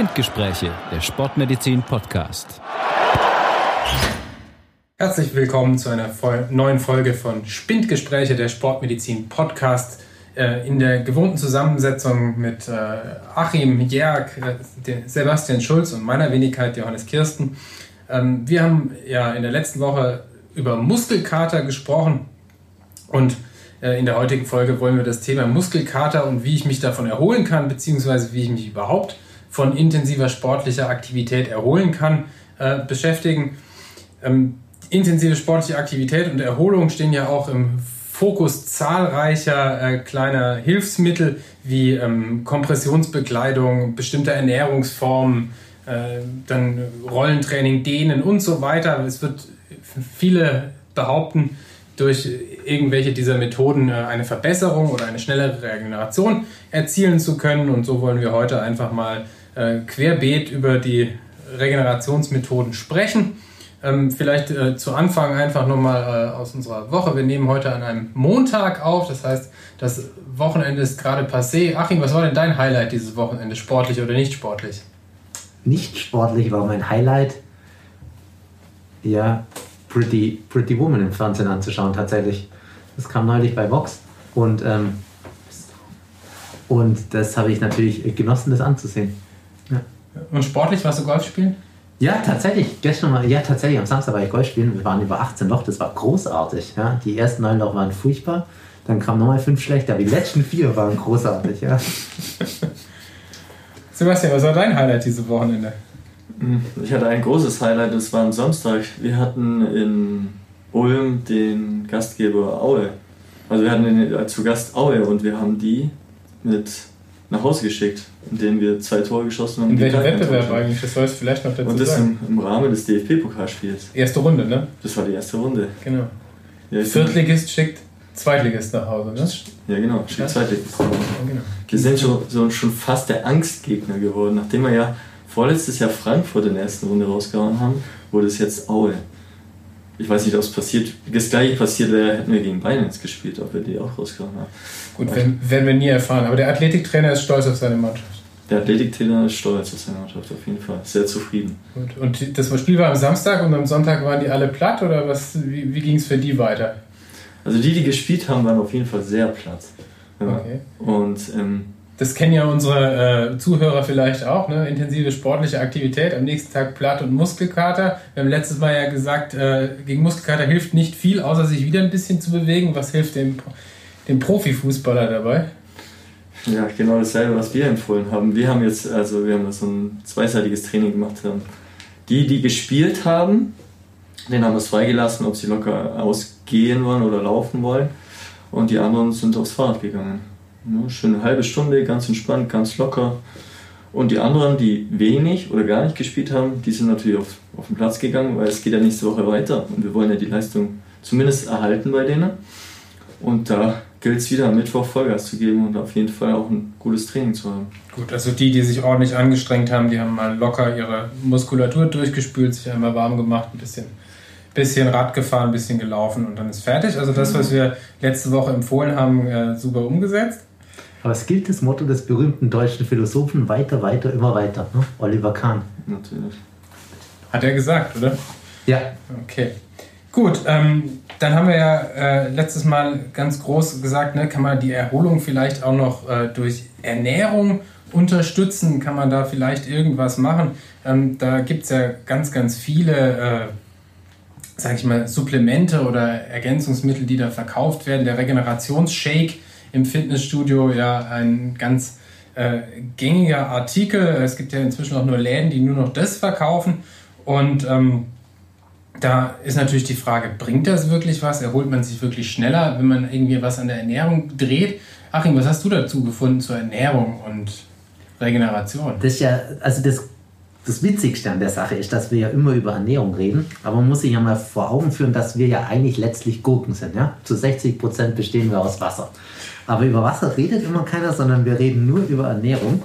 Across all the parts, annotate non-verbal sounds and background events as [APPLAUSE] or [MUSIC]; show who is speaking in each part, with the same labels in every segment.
Speaker 1: Spindgespräche, der Sportmedizin Podcast.
Speaker 2: Herzlich willkommen zu einer neuen Folge von Spindgespräche, der Sportmedizin Podcast. Äh, in der gewohnten Zusammensetzung mit äh, Achim Jerk, äh, Sebastian Schulz und meiner Wenigkeit Johannes Kirsten. Ähm, wir haben ja in der letzten Woche über Muskelkater gesprochen und in der heutigen Folge wollen wir das Thema Muskelkater und wie ich mich davon erholen kann, beziehungsweise wie ich mich überhaupt von intensiver sportlicher Aktivität erholen kann, äh, beschäftigen. Ähm, intensive sportliche Aktivität und Erholung stehen ja auch im Fokus zahlreicher äh, kleiner Hilfsmittel wie ähm, Kompressionsbekleidung, bestimmte Ernährungsformen, äh, dann Rollentraining, Dehnen und so weiter. Es wird viele behaupten, durch irgendwelche dieser Methoden äh, eine Verbesserung oder eine schnellere Regeneration erzielen zu können. Und so wollen wir heute einfach mal querbeet über die Regenerationsmethoden sprechen. Ähm, vielleicht äh, zu Anfang einfach nochmal äh, aus unserer Woche. Wir nehmen heute an einem Montag auf, das heißt, das Wochenende ist gerade passé. Achim, was war denn dein Highlight dieses Wochenende, sportlich oder nicht sportlich?
Speaker 3: Nicht sportlich war mein Highlight, ja, Pretty, Pretty Woman im Fernsehen anzuschauen, tatsächlich. Das kam neulich bei Vox und, ähm, und das habe ich natürlich genossen, das anzusehen.
Speaker 2: Ja. Und sportlich warst du Golf spielen?
Speaker 3: Ja, tatsächlich. Gestern mal, ja, tatsächlich. Am Samstag war ich Golf spielen. Wir waren über 18 Loch. Das war großartig. Ja. Die ersten neun Loch waren furchtbar. Dann kamen nochmal fünf schlechter. Die letzten vier waren großartig. Ja. [LAUGHS]
Speaker 2: Sebastian, was war dein Highlight dieses Wochenende?
Speaker 4: Hm, ich hatte ein großes Highlight. Das war am Samstag. Wir hatten in Ulm den Gastgeber Aue. Also wir hatten den, zu Gast Aue und wir haben die mit nach Hause geschickt, indem wir zwei Tore geschossen haben.
Speaker 2: In welchem Wettbewerb eigentlich? Das sollst du vielleicht noch dazu
Speaker 4: Und das im, im, Rahmen des DFB-Pokalspiels.
Speaker 2: Erste Runde, ne?
Speaker 4: Das war die erste Runde.
Speaker 2: Genau. Ja, Viertligist schickt Zweitligist nach Hause, ne?
Speaker 4: Ja, genau. Schickt ja. Zweitligist nach Hause. Ja, genau. Wir sind schon, so, schon fast der Angstgegner geworden, nachdem wir ja vorletztes Jahr Frankfurt in der ersten Runde rausgehauen haben, wurde es jetzt Aue. Ich weiß nicht, ob es passiert. Das gleiche passiert wäre, hätten wir gegen Bayern gespielt, ob wir die auch rausgehauen haben.
Speaker 2: Gut, werden, werden wir nie erfahren. Aber der Athletiktrainer ist stolz auf seine Mannschaft.
Speaker 4: Der Athletiktrainer ist stolz auf seine Mannschaft, auf jeden Fall. Sehr zufrieden.
Speaker 2: Gut. Und das Spiel war am Samstag und am Sonntag waren die alle platt oder was, wie, wie ging es für die weiter?
Speaker 4: Also die, die gespielt haben, waren auf jeden Fall sehr platt. Ja. Okay. Und ähm,
Speaker 2: das kennen ja unsere äh, Zuhörer vielleicht auch, ne? intensive sportliche Aktivität, am nächsten Tag Platt und Muskelkater. Wir haben letztes Mal ja gesagt, äh, gegen Muskelkater hilft nicht viel, außer sich wieder ein bisschen zu bewegen. Was hilft dem dem Profifußballer dabei?
Speaker 4: Ja, genau dasselbe, was wir empfohlen haben. Wir haben jetzt, also wir haben so ein zweiseitiges Training gemacht. Die, die gespielt haben, den haben wir es freigelassen, ob sie locker ausgehen wollen oder laufen wollen. Und die anderen sind aufs Fahrrad gegangen. Ja, schön eine halbe Stunde, ganz entspannt, ganz locker. Und die anderen, die wenig oder gar nicht gespielt haben, die sind natürlich auf, auf den Platz gegangen, weil es geht ja nächste Woche weiter und wir wollen ja die Leistung zumindest erhalten bei denen. Und da gilt es wieder am Mittwoch Vollgas zu geben und auf jeden Fall auch ein gutes Training zu haben.
Speaker 2: Gut, also die, die sich ordentlich angestrengt haben, die haben mal locker ihre Muskulatur durchgespült, sich einmal warm gemacht, ein bisschen, bisschen Rad gefahren, ein bisschen gelaufen und dann ist fertig. Also das, was wir letzte Woche empfohlen haben, äh, super umgesetzt.
Speaker 3: Aber es gilt das Motto des berühmten deutschen Philosophen, weiter, weiter, immer weiter. Ne? Oliver Kahn.
Speaker 4: Natürlich.
Speaker 2: Hat er gesagt, oder?
Speaker 3: Ja.
Speaker 2: Okay. Gut, ähm, dann haben wir ja äh, letztes Mal ganz groß gesagt, ne, kann man die Erholung vielleicht auch noch äh, durch Ernährung unterstützen? Kann man da vielleicht irgendwas machen? Ähm, da gibt es ja ganz, ganz viele, äh, sag ich mal, Supplemente oder Ergänzungsmittel, die da verkauft werden. Der Regenerationsshake im Fitnessstudio, ja, ein ganz äh, gängiger Artikel. Es gibt ja inzwischen auch nur Läden, die nur noch das verkaufen. Und ähm, da ist natürlich die Frage, bringt das wirklich was? Erholt man sich wirklich schneller, wenn man irgendwie was an der Ernährung dreht? Achim, was hast du dazu gefunden zur Ernährung und Regeneration?
Speaker 3: Das ist ja, also das, das Witzigste an der Sache ist, dass wir ja immer über Ernährung reden, aber man muss sich ja mal vor Augen führen, dass wir ja eigentlich letztlich Gurken sind. Ja? Zu 60 Prozent bestehen wir aus Wasser. Aber über Wasser redet immer keiner, sondern wir reden nur über Ernährung.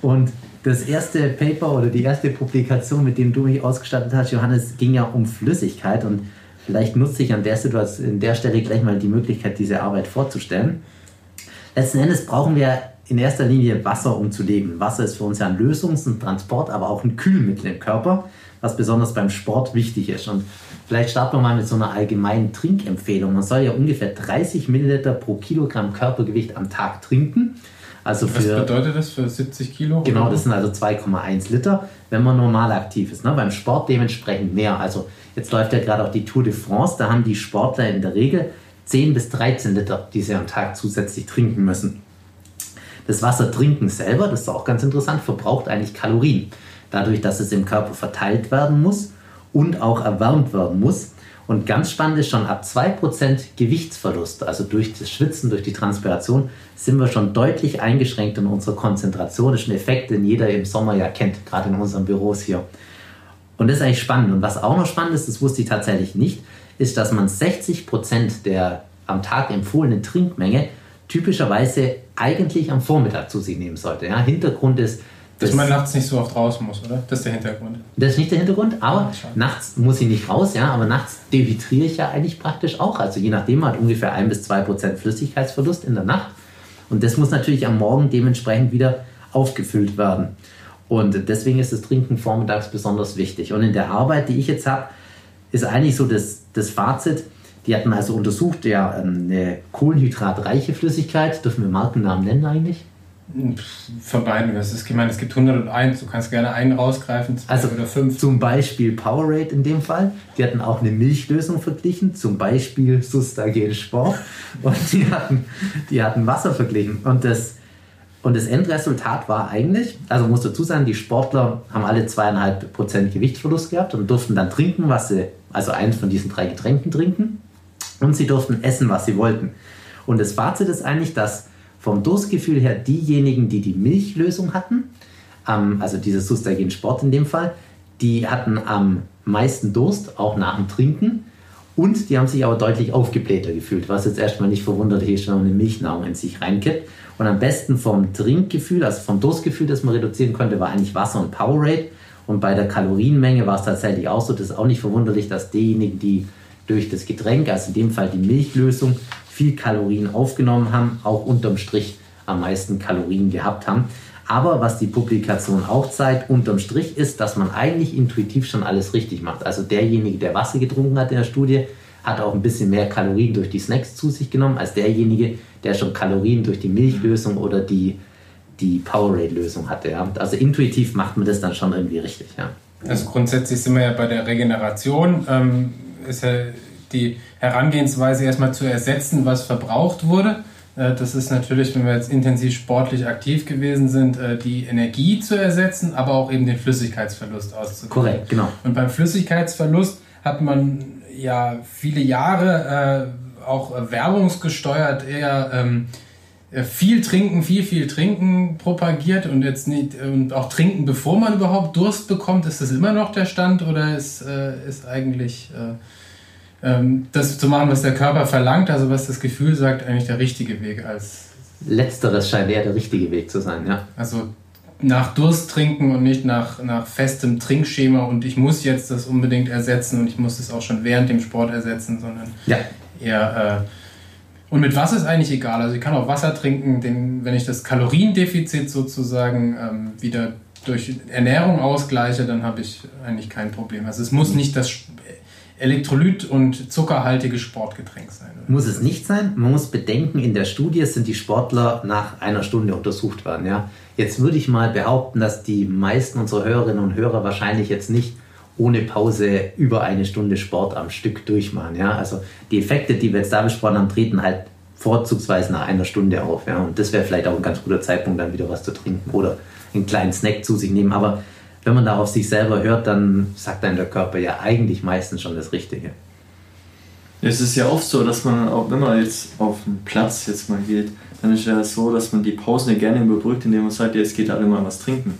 Speaker 3: Und das erste Paper oder die erste Publikation, mit dem du mich ausgestattet hast, Johannes, ging ja um Flüssigkeit und vielleicht nutze ich an der Situation, an der Stelle gleich mal die Möglichkeit, diese Arbeit vorzustellen. Letzten Endes brauchen wir in erster Linie Wasser, um zu leben. Wasser ist für uns ja ein Lösungs- und Transport, aber auch ein Kühlmittel im Körper, was besonders beim Sport wichtig ist. Und vielleicht starten wir mal mit so einer allgemeinen Trinkempfehlung. Man soll ja ungefähr 30 Milliliter pro Kilogramm Körpergewicht am Tag trinken. Also
Speaker 2: Was bedeutet das für 70 Kilo?
Speaker 3: Genau, das sind also 2,1 Liter, wenn man normal aktiv ist. Ne? Beim Sport dementsprechend mehr. Also jetzt läuft ja gerade auch die Tour de France, da haben die Sportler in der Regel 10 bis 13 Liter, die sie am Tag zusätzlich trinken müssen. Das Wasser trinken selber, das ist auch ganz interessant, verbraucht eigentlich Kalorien. Dadurch, dass es im Körper verteilt werden muss und auch erwärmt werden muss. Und ganz spannend ist schon ab 2% Gewichtsverlust, also durch das Schwitzen, durch die Transpiration, sind wir schon deutlich eingeschränkt in unserer Konzentration. Das ist ein Effekt, den jeder im Sommer ja kennt, gerade in unseren Büros hier. Und das ist eigentlich spannend. Und was auch noch spannend ist, das wusste ich tatsächlich nicht, ist, dass man 60% der am Tag empfohlenen Trinkmenge typischerweise eigentlich am Vormittag zu sich nehmen sollte. Ja, Hintergrund ist,
Speaker 2: dass man nachts nicht so oft raus muss, oder? Das ist der Hintergrund.
Speaker 3: Das ist nicht der Hintergrund, aber ja, nachts muss ich nicht raus, ja, aber nachts dehydriere ich ja eigentlich praktisch auch. Also je nachdem hat ungefähr 1 bis 2 Prozent Flüssigkeitsverlust in der Nacht. Und das muss natürlich am Morgen dementsprechend wieder aufgefüllt werden. Und deswegen ist das Trinken vormittags besonders wichtig. Und in der Arbeit, die ich jetzt habe, ist eigentlich so das, das Fazit, die hatten also untersucht, ja, ähm, eine kohlenhydratreiche Flüssigkeit, dürfen wir Markennamen nennen eigentlich?
Speaker 2: Verbeiden wir es. Ich meine, es gibt 101, du kannst gerne einen rausgreifen, zwei
Speaker 3: also
Speaker 2: oder fünf.
Speaker 3: Zum Beispiel Powerade in dem Fall. Die hatten auch eine Milchlösung verglichen, zum Beispiel Sustagen Sport. [LAUGHS] Und die hatten, die hatten Wasser verglichen. Und das, und das Endresultat war eigentlich, also muss dazu sagen, die Sportler haben alle zweieinhalb Prozent Gewichtsverlust gehabt und durften dann trinken, was sie, also eins von diesen drei Getränken trinken. Und sie durften essen, was sie wollten. Und das Fazit ist eigentlich, dass vom Durstgefühl her diejenigen, die die Milchlösung hatten, ähm, also dieses Sustagen Sport in dem Fall, die hatten am meisten Durst, auch nach dem Trinken. Und die haben sich aber deutlich aufgeblähter gefühlt, was jetzt erstmal nicht verwunderlich ist, wenn man eine Milchnahrung in sich reinkippt. Und am besten vom Trinkgefühl, also vom Durstgefühl, das man reduzieren konnte, war eigentlich Wasser und Powerade. Und bei der Kalorienmenge war es tatsächlich auch so, das ist auch nicht verwunderlich, dass diejenigen, die durch das Getränk, also in dem Fall die Milchlösung, viel Kalorien aufgenommen haben, auch unterm Strich am meisten Kalorien gehabt haben. Aber was die Publikation auch zeigt, unterm Strich ist, dass man eigentlich intuitiv schon alles richtig macht. Also derjenige, der Wasser getrunken hat in der Studie, hat auch ein bisschen mehr Kalorien durch die Snacks zu sich genommen, als derjenige, der schon Kalorien durch die Milchlösung oder die, die Powerade-Lösung hatte. Ja. Also intuitiv macht man das dann schon irgendwie richtig. Ja.
Speaker 2: Also grundsätzlich sind wir ja bei der Regeneration. Ähm, ist ja die Herangehensweise erstmal zu ersetzen, was verbraucht wurde. Äh, das ist natürlich, wenn wir jetzt intensiv sportlich aktiv gewesen sind, äh, die Energie zu ersetzen, aber auch eben den Flüssigkeitsverlust auszugleichen.
Speaker 3: Korrekt, genau.
Speaker 2: Und beim Flüssigkeitsverlust hat man ja viele Jahre äh, auch werbungsgesteuert eher ähm, viel trinken, viel, viel trinken propagiert und jetzt nicht und auch trinken, bevor man überhaupt Durst bekommt. Ist das immer noch der Stand oder ist, ist eigentlich ähm, das zu machen, was der Körper verlangt, also was das Gefühl sagt, eigentlich der richtige Weg als.
Speaker 3: Letzteres scheint eher der richtige Weg zu sein, ja.
Speaker 2: Also nach Durst trinken und nicht nach, nach festem Trinkschema und ich muss jetzt das unbedingt ersetzen und ich muss es auch schon während dem Sport ersetzen, sondern
Speaker 3: ja.
Speaker 2: eher. Äh, und mit Wasser ist eigentlich egal. Also ich kann auch Wasser trinken, den, wenn ich das Kaloriendefizit sozusagen ähm, wieder durch Ernährung ausgleiche, dann habe ich eigentlich kein Problem. Also es muss nicht das Elektrolyt- und zuckerhaltiges Sportgetränk sein.
Speaker 3: Oder? Muss es nicht sein. Man muss bedenken, in der Studie sind die Sportler nach einer Stunde untersucht worden. Ja? Jetzt würde ich mal behaupten, dass die meisten unserer Hörerinnen und Hörer wahrscheinlich jetzt nicht ohne Pause über eine Stunde Sport am Stück durchmachen. Ja? Also die Effekte, die wir jetzt da besprochen haben, treten halt vorzugsweise nach einer Stunde auf. Ja? Und das wäre vielleicht auch ein ganz guter Zeitpunkt, dann wieder was zu trinken oder einen kleinen Snack zu sich nehmen. Aber wenn man da auf sich selber hört, dann sagt dann der Körper ja eigentlich meistens schon das Richtige.
Speaker 4: Es ist ja oft so, dass man, auch wenn man jetzt auf den Platz jetzt mal geht, dann ist ja so, dass man die Pausen ja gerne überbrückt, indem man sagt, ja, es geht alle mal was trinken.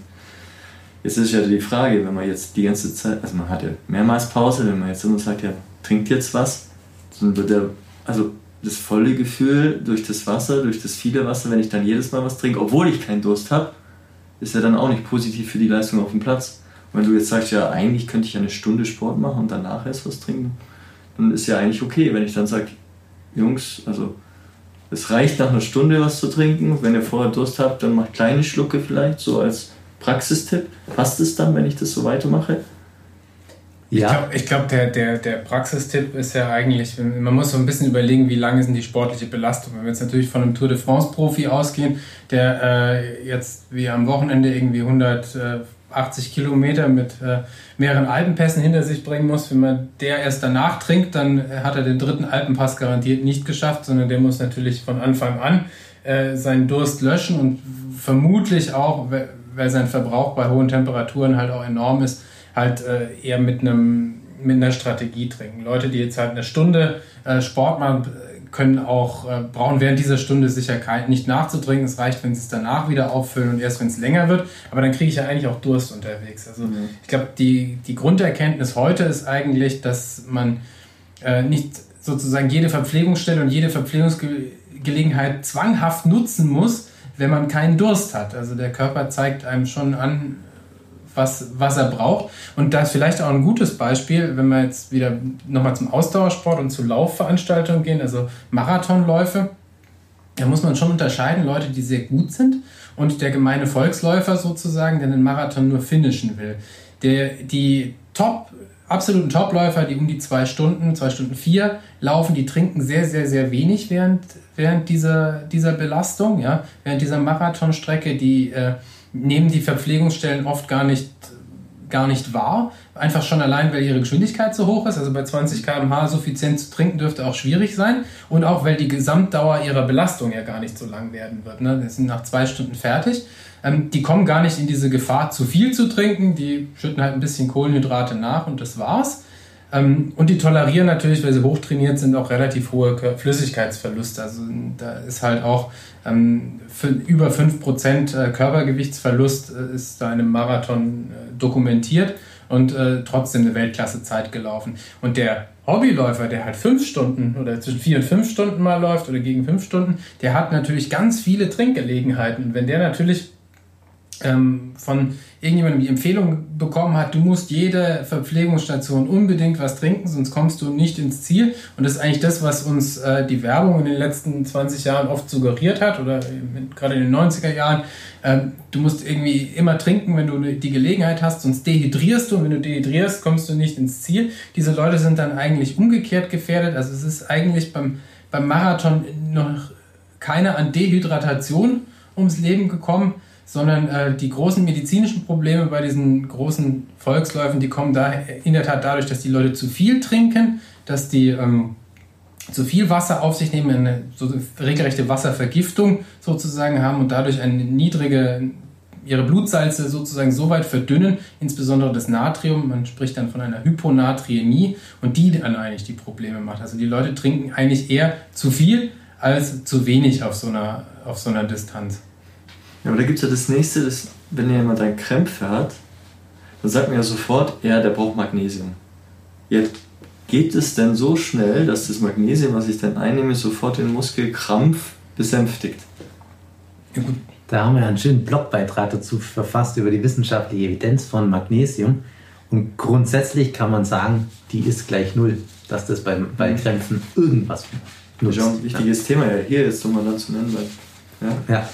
Speaker 4: Jetzt ist ja die Frage, wenn man jetzt die ganze Zeit, also man hat ja mehrmals Pause, wenn man jetzt immer sagt, ja, trinkt jetzt was, dann wird der, also das volle Gefühl durch das Wasser, durch das viele Wasser, wenn ich dann jedes Mal was trinke, obwohl ich keinen Durst habe, ist ja dann auch nicht positiv für die Leistung auf dem Platz. Und wenn du jetzt sagst, ja, eigentlich könnte ich eine Stunde Sport machen und danach erst was trinken, dann ist ja eigentlich okay, wenn ich dann sage, Jungs, also es reicht nach einer Stunde was zu trinken. Wenn ihr vorher Durst habt, dann macht kleine Schlucke vielleicht, so als Praxistipp. Passt es dann, wenn ich das so weitermache?
Speaker 2: Ja. Ich glaube, glaub, der, der, der Praxistipp ist ja eigentlich, man muss so ein bisschen überlegen, wie lange sind die sportliche Belastung. Wenn wir jetzt natürlich von einem Tour de France-Profi ausgehen, der äh, jetzt wie am Wochenende irgendwie 180 Kilometer mit äh, mehreren Alpenpässen hinter sich bringen muss, wenn man der erst danach trinkt, dann hat er den dritten Alpenpass garantiert nicht geschafft, sondern der muss natürlich von Anfang an äh, seinen Durst löschen und vermutlich auch, weil sein Verbrauch bei hohen Temperaturen halt auch enorm ist, halt äh, eher mit einem mit einer Strategie trinken. Leute, die jetzt halt eine Stunde äh, Sport machen, können auch, äh, brauchen während dieser Stunde sicher kein, nicht nachzutrinken. Es reicht, wenn sie es danach wieder auffüllen und erst wenn es länger wird. Aber dann kriege ich ja eigentlich auch Durst unterwegs. Also mhm. ich glaube, die, die Grunderkenntnis heute ist eigentlich, dass man äh, nicht sozusagen jede Verpflegungsstelle und jede Verpflegungsgelegenheit zwanghaft nutzen muss, wenn man keinen Durst hat. Also der Körper zeigt einem schon an, was, was er braucht. Und da ist vielleicht auch ein gutes Beispiel, wenn wir jetzt wieder nochmal zum Ausdauersport und zu Laufveranstaltungen gehen, also Marathonläufe. Da muss man schon unterscheiden, Leute, die sehr gut sind und der gemeine Volksläufer sozusagen, der den Marathon nur finishen will. Der, die Top, absoluten Topläufer, die um die zwei Stunden, zwei Stunden vier laufen, die trinken sehr, sehr, sehr wenig während, während dieser, dieser Belastung, ja, während dieser Marathonstrecke, die äh, nehmen die Verpflegungsstellen oft gar nicht, gar nicht wahr. Einfach schon allein, weil ihre Geschwindigkeit so hoch ist. Also bei 20 km/h suffizient zu trinken dürfte auch schwierig sein. Und auch, weil die Gesamtdauer ihrer Belastung ja gar nicht so lang werden wird. Ne? Die sind nach zwei Stunden fertig. Ähm, die kommen gar nicht in diese Gefahr, zu viel zu trinken. Die schütten halt ein bisschen Kohlenhydrate nach und das war's. Ähm, und die tolerieren natürlich, weil sie hochtrainiert sind, auch relativ hohe Flüssigkeitsverluste. Also da ist halt auch über 5% äh, Körpergewichtsverlust äh, ist da in einem Marathon äh, dokumentiert und trotzdem eine Weltklasse-Zeit gelaufen. Und der Hobbyläufer, der halt fünf Stunden oder zwischen vier und fünf Stunden mal läuft oder gegen fünf Stunden, der hat natürlich ganz viele Trinkgelegenheiten. Und wenn der natürlich ähm, von irgendjemandem die Empfehlung bekommen hat, du musst jede Verpflegungsstation unbedingt was trinken, sonst kommst du nicht ins Ziel. Und das ist eigentlich das, was uns äh, die Werbung in den letzten 20 Jahren oft suggeriert hat oder gerade in den 90er Jahren. Ähm, du musst irgendwie immer trinken, wenn du ne, die Gelegenheit hast, sonst dehydrierst du und wenn du dehydrierst, kommst du nicht ins Ziel. Diese Leute sind dann eigentlich umgekehrt gefährdet. Also es ist eigentlich beim, beim Marathon noch keiner an Dehydratation ums Leben gekommen, sondern äh, die großen medizinischen Probleme bei diesen großen Volksläufen, die kommen da in der Tat dadurch, dass die Leute zu viel trinken, dass die ähm, zu viel Wasser auf sich nehmen, eine so regelrechte Wasservergiftung sozusagen haben und dadurch eine niedrige ihre Blutsalze sozusagen so weit verdünnen, insbesondere das Natrium, man spricht dann von einer Hyponatriämie und die dann eigentlich die Probleme macht. Also die Leute trinken eigentlich eher zu viel als zu wenig auf so einer, auf so einer Distanz.
Speaker 4: Ja, aber da gibt es ja das nächste, das, wenn jemand einen Krämpfe hat, dann sagt man ja sofort, ja, der braucht Magnesium. Jetzt geht es denn so schnell, dass das Magnesium, was ich dann einnehme, sofort den Muskelkrampf besänftigt?
Speaker 3: Ja, gut. Da haben wir einen schönen Blogbeitrag dazu verfasst über die wissenschaftliche Evidenz von Magnesium. Und grundsätzlich kann man sagen, die ist gleich null, dass das bei, bei. Krämpfen irgendwas
Speaker 4: nutzt. Das ist auch ein wichtiges ja. Thema ja hier jetzt nochmal dazu nennen.
Speaker 3: Weil, ja. ja.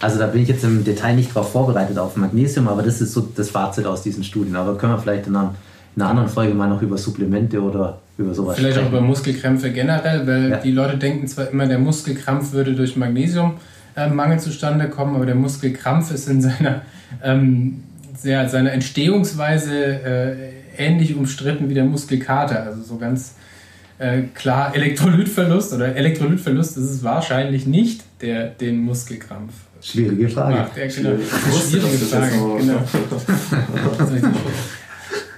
Speaker 3: Also da bin ich jetzt im Detail nicht drauf vorbereitet auf Magnesium, aber das ist so das Fazit aus diesen Studien. Aber können wir vielleicht in einer, in einer anderen Folge mal noch über Supplemente oder über sowas
Speaker 2: Vielleicht sprechen. auch über Muskelkrämpfe generell, weil ja. die Leute denken zwar immer, der Muskelkrampf würde durch Magnesiummangel äh, zustande kommen, aber der Muskelkrampf ist in seiner, ähm, sehr, seiner Entstehungsweise äh, ähnlich umstritten wie der Muskelkater. Also so ganz äh, klar Elektrolytverlust oder Elektrolytverlust ist es wahrscheinlich nicht, der den Muskelkrampf
Speaker 3: Schwierige Frage.
Speaker 2: Macht. Ja, genau. Schwierige Frage, genau.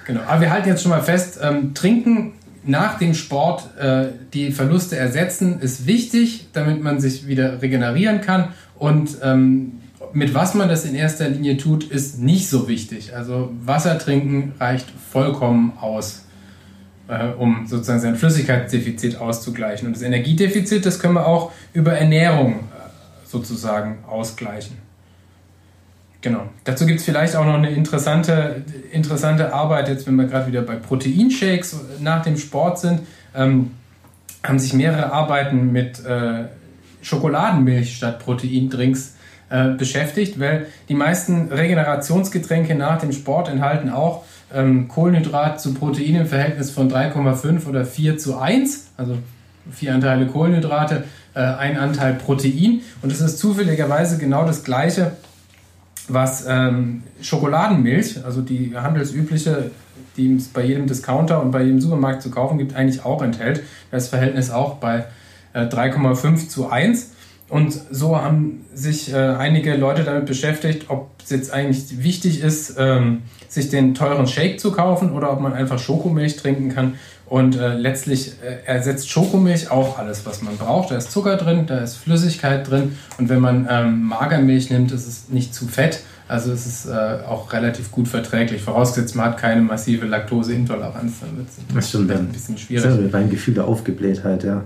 Speaker 2: genau. Aber wir halten jetzt schon mal fest, ähm, Trinken nach dem Sport äh, die Verluste ersetzen ist wichtig, damit man sich wieder regenerieren kann. Und ähm, mit was man das in erster Linie tut, ist nicht so wichtig. Also Wasser trinken reicht vollkommen aus, äh, um sozusagen sein Flüssigkeitsdefizit auszugleichen. Und das Energiedefizit, das können wir auch über Ernährung sozusagen ausgleichen. Genau. Dazu gibt es vielleicht auch noch eine interessante, interessante Arbeit, jetzt wenn wir gerade wieder bei Proteinshakes nach dem Sport sind, ähm, haben sich mehrere Arbeiten mit äh, Schokoladenmilch statt Proteindrinks äh, beschäftigt, weil die meisten Regenerationsgetränke nach dem Sport enthalten auch ähm, Kohlenhydrat zu Protein im Verhältnis von 3,5 oder 4 zu 1, also vier Anteile Kohlenhydrate, äh, ein Anteil Protein. Und es ist zufälligerweise genau das gleiche, was ähm, Schokoladenmilch, also die handelsübliche, die es bei jedem Discounter und bei jedem Supermarkt zu kaufen gibt, eigentlich auch enthält. Das Verhältnis auch bei äh, 3,5 zu 1. Und so haben sich äh, einige Leute damit beschäftigt, ob es jetzt eigentlich wichtig ist, ähm, sich den teuren Shake zu kaufen oder ob man einfach Schokomilch trinken kann. Und äh, letztlich äh, ersetzt Schokomilch auch alles, was man braucht. Da ist Zucker drin, da ist Flüssigkeit drin. Und wenn man ähm, Magermilch nimmt, ist es nicht zu fett. Also es ist äh, auch relativ gut verträglich. Vorausgesetzt, man hat keine massive Laktoseintoleranz. Dann wird
Speaker 3: es ein bisschen schwierig. Das ist ein Gefühl der Aufgeblähtheit, ja.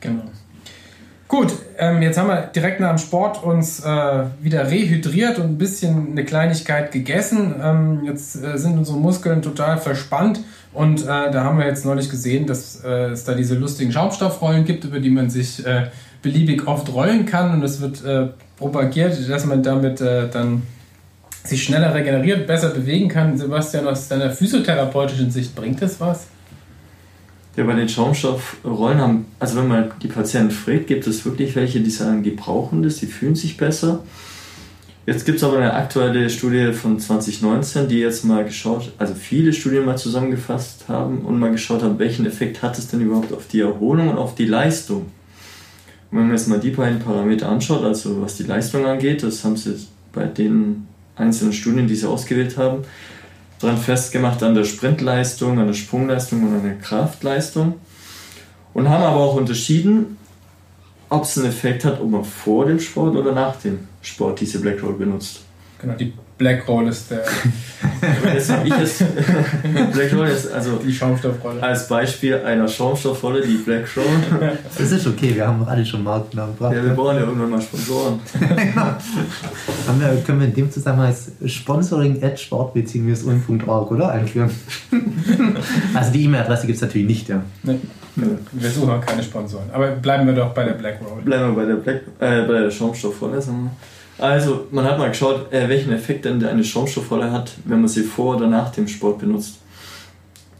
Speaker 2: Genau. Gut, ähm, jetzt haben wir direkt nach dem Sport uns äh, wieder rehydriert und ein bisschen eine Kleinigkeit gegessen. Ähm, jetzt äh, sind unsere Muskeln total verspannt und äh, da haben wir jetzt neulich gesehen, dass äh, es da diese lustigen Schaumstoffrollen gibt, über die man sich äh, beliebig oft rollen kann und es wird äh, propagiert, dass man damit dann sich schneller regeneriert, besser bewegen kann. Sebastian, aus deiner physiotherapeutischen Sicht bringt das was?
Speaker 4: Ja, bei den Schaumstoffrollen haben, also wenn man die Patienten fragt, gibt es wirklich welche, die sagen, die brauchen das, die fühlen sich besser. Jetzt gibt es aber eine aktuelle Studie von 2019, die jetzt mal geschaut, also viele Studien mal zusammengefasst haben und mal geschaut haben, welchen Effekt hat es denn überhaupt auf die Erholung und auf die Leistung. Und wenn man jetzt mal die beiden Parameter anschaut, also was die Leistung angeht, das haben sie bei den einzelnen Studien, die sie ausgewählt haben, dran festgemacht an der Sprintleistung, an der Sprungleistung und an der Kraftleistung. Und haben aber auch unterschieden, ob es einen Effekt hat, ob man vor dem Sport oder nach dem Sport diese Black Roll benutzt.
Speaker 2: Genau, die Black Roll ist der. [LAUGHS]
Speaker 4: das habe ich jetzt. [LAUGHS] Black Roll ist also.
Speaker 2: Die Schaumstoffrolle.
Speaker 4: Als Beispiel einer Schaumstoffrolle, die Black Roll. [LAUGHS]
Speaker 3: Das ist okay, wir haben alle schon Markennamen
Speaker 4: gebracht. Ja, wir brauchen ja irgendwann mal Sponsoren.
Speaker 3: haben wir, können wir in dem Zusammenhang Sponsoring at sportbeziehung-un.org, oder? Einführen. also die E-Mail-Adresse gibt es natürlich nicht, ja.
Speaker 2: Nee. Wir suchen keine Sponsoren. Aber bleiben wir doch bei der Black Roll.
Speaker 4: Bleiben wir bei der Black, äh, bei der Schaumstoffrolle, sagen wir. Also, man hat mal geschaut, äh, welchen Effekt denn eine Schaumstoffrolle hat, wenn man sie vor oder nach dem Sport benutzt.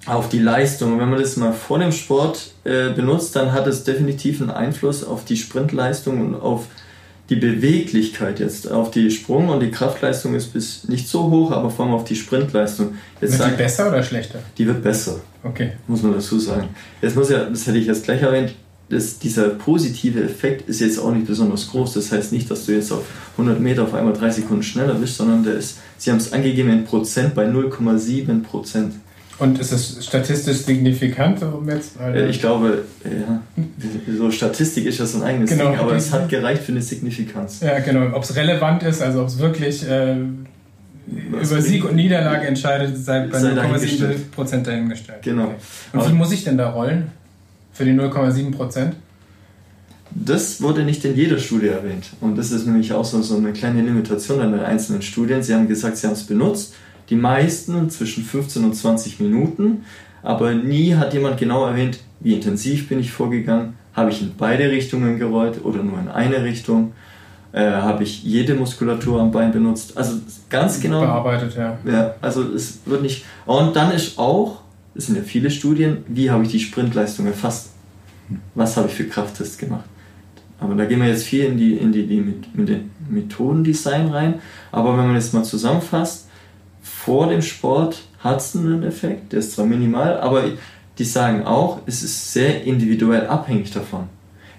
Speaker 4: Auf die Leistung. wenn man das mal vor dem Sport äh, benutzt, dann hat es definitiv einen Einfluss auf die Sprintleistung und auf die Beweglichkeit jetzt. Auf die Sprung- und die Kraftleistung ist bis nicht so hoch, aber vor allem auf die Sprintleistung.
Speaker 2: Jetzt wird die besser oder schlechter?
Speaker 4: Die wird besser.
Speaker 2: Okay.
Speaker 4: Muss man dazu sagen. Jetzt muss ja, das hätte ich jetzt gleich erwähnt, das, dieser positive Effekt ist jetzt auch nicht besonders groß. Das heißt nicht, dass du jetzt auf 100 Meter auf einmal drei Sekunden schneller bist, sondern der ist, sie haben es angegeben in Prozent bei 0,7 Prozent.
Speaker 2: Und ist es statistisch signifikant? Jetzt,
Speaker 4: äh, ich glaube, ja, so Statistik ist das ein eigenes genau, Ding, aber es hat gereicht für eine Signifikanz.
Speaker 2: Ja, genau. Ob es relevant ist, also ob es wirklich äh, über Sieg und Niederlage entscheidet, sei bei 0,7 Prozent dahingestellt.
Speaker 4: Genau. Okay.
Speaker 2: Und aber wie muss ich denn da rollen? Für die 0,7 Prozent?
Speaker 4: Das wurde nicht in jeder Studie erwähnt. Und das ist nämlich auch so, so eine kleine Limitation an den einzelnen Studien. Sie haben gesagt, sie haben es benutzt. Die meisten zwischen 15 und 20 Minuten. Aber nie hat jemand genau erwähnt, wie intensiv bin ich vorgegangen. Habe ich in beide Richtungen gerollt oder nur in eine Richtung? Äh, habe ich jede Muskulatur am Bein benutzt? Also ganz genau.
Speaker 2: Bearbeitet, ja.
Speaker 4: Ja, also es wird nicht. Und dann ist auch es sind ja viele Studien, wie habe ich die Sprintleistung erfasst? Was habe ich für Krafttests gemacht? Aber da gehen wir jetzt viel in die, in die, die mit, mit den Methodendesign rein. Aber wenn man jetzt mal zusammenfasst, vor dem Sport hat es einen Effekt, der ist zwar minimal, aber die sagen auch, es ist sehr individuell abhängig davon.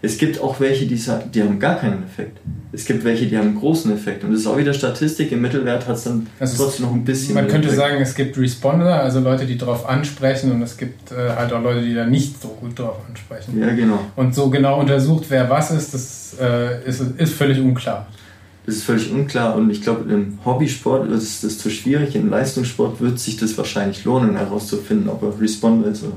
Speaker 4: Es gibt auch welche, die, die haben gar keinen Effekt. Es gibt welche, die haben einen großen Effekt. Und das ist auch wieder Statistik. Im Mittelwert hat es dann also trotzdem noch ein bisschen.
Speaker 2: Man könnte Effekt. sagen, es gibt Responder, also Leute, die darauf ansprechen, und es gibt äh, halt auch Leute, die da nicht so gut darauf ansprechen.
Speaker 4: Ja, genau.
Speaker 2: Und so genau untersucht, wer was ist, das äh, ist, ist völlig unklar.
Speaker 4: Das ist völlig unklar und ich glaube, im Hobbysport ist das zu schwierig. Im Leistungssport wird sich das wahrscheinlich lohnen, herauszufinden, ob er Responder ist oder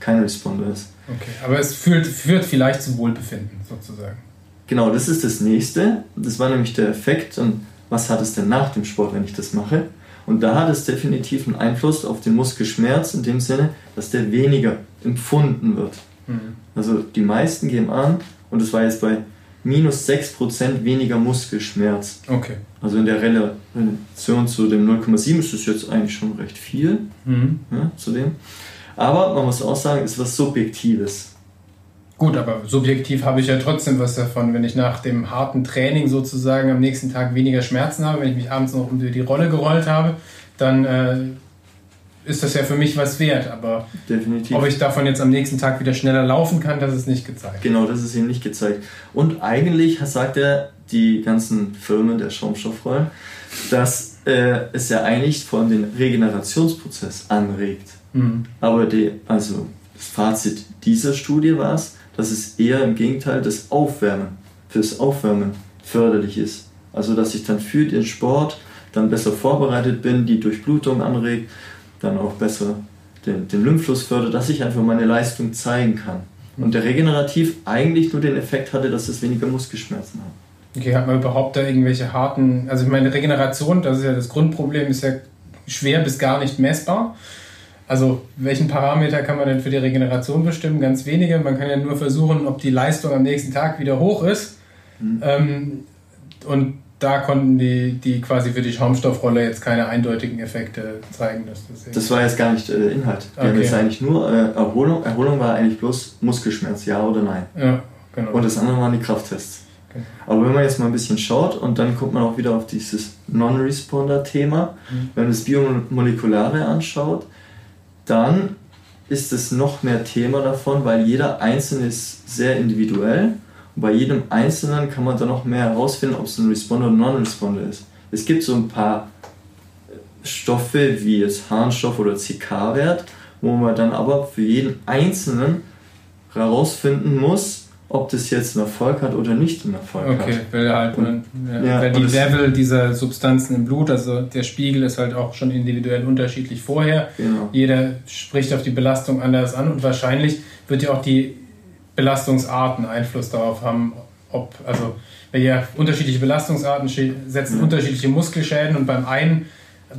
Speaker 4: kein Responder ist.
Speaker 2: Okay, aber es führt, führt vielleicht zum Wohlbefinden sozusagen.
Speaker 4: Genau, das ist das nächste. Das war nämlich der Effekt und was hat es denn nach dem Sport, wenn ich das mache? Und da hat es definitiv einen Einfluss auf den Muskelschmerz in dem Sinne, dass der weniger empfunden wird. Mhm. Also die meisten geben an, und das war jetzt bei minus 6% weniger Muskelschmerz.
Speaker 2: Okay.
Speaker 4: Also in der Relation zu dem 0,7 ist das jetzt eigentlich schon recht viel.
Speaker 2: Mhm.
Speaker 4: Ja, zu dem. Aber man muss auch sagen, es ist was Subjektives.
Speaker 2: Gut, aber subjektiv habe ich ja trotzdem was davon, wenn ich nach dem harten Training sozusagen am nächsten Tag weniger Schmerzen habe, wenn ich mich abends noch um die Rolle gerollt habe, dann äh, ist das ja für mich was wert. Aber
Speaker 4: Definitiv.
Speaker 2: ob ich davon jetzt am nächsten Tag wieder schneller laufen kann, das ist nicht gezeigt.
Speaker 4: Genau, das ist ihm nicht gezeigt. Und eigentlich sagt er, die ganzen Firmen der Schaumstoffrollen, dass äh, es ja eigentlich vor allem den Regenerationsprozess anregt.
Speaker 2: Mhm.
Speaker 4: Aber die, also das Fazit dieser Studie war es, dass es eher im Gegenteil das Aufwärmen, fürs Aufwärmen förderlich ist. Also dass ich dann für den Sport dann besser vorbereitet bin, die Durchblutung anregt, dann auch besser den, den Lymphfluss fördert, dass ich einfach meine Leistung zeigen kann. Und der Regenerativ eigentlich nur den Effekt hatte, dass es weniger Muskelschmerzen hat.
Speaker 2: Okay, hat man überhaupt da irgendwelche harten, also ich meine Regeneration, das ist ja das Grundproblem, ist ja schwer bis gar nicht messbar. Also welchen Parameter kann man denn für die Regeneration bestimmen? Ganz wenige. Man kann ja nur versuchen, ob die Leistung am nächsten Tag wieder hoch ist.
Speaker 4: Mhm.
Speaker 2: Ähm, und da konnten die, die quasi für die Schaumstoffrolle jetzt keine eindeutigen Effekte zeigen. Dass das
Speaker 4: Das war jetzt gar nicht äh, Inhalt. Wir haben
Speaker 2: Okay.
Speaker 4: jetzt eigentlich nur äh, Erholung. Erholung war eigentlich bloß Muskelschmerz, ja oder nein.
Speaker 2: ja, genau.
Speaker 4: Und das andere waren die Krafttests.
Speaker 2: Okay.
Speaker 4: Aber wenn man jetzt mal ein bisschen schaut und dann kommt man auch wieder auf dieses Non-Responder-Thema,
Speaker 2: Mhm.
Speaker 4: wenn man das Biomolekulare anschaut, dann ist es noch mehr Thema davon, weil jeder Einzelne ist sehr individuell und bei jedem Einzelnen kann man dann noch mehr herausfinden, ob es ein Responder oder Non-Responder ist. Es gibt so ein paar Stoffe wie jetzt Harnstoff oder CK-Wert, wo man dann aber für jeden Einzelnen herausfinden muss, ob das jetzt einen Erfolg hat oder nicht einen Erfolg
Speaker 2: Okay,
Speaker 4: hat.
Speaker 2: weil halt man, ja,
Speaker 4: Ja,
Speaker 2: weil
Speaker 4: und
Speaker 2: die Level dieser Substanzen im Blut, also der Spiegel ist halt auch schon individuell unterschiedlich vorher.
Speaker 4: Genau.
Speaker 2: Jeder spricht auf die Belastung anders an und wahrscheinlich wird ja auch die Belastungsarten Einfluss darauf haben, ob, also weil ja unterschiedliche Belastungsarten setzen
Speaker 4: Ja.
Speaker 2: unterschiedliche Muskelschäden und beim einen,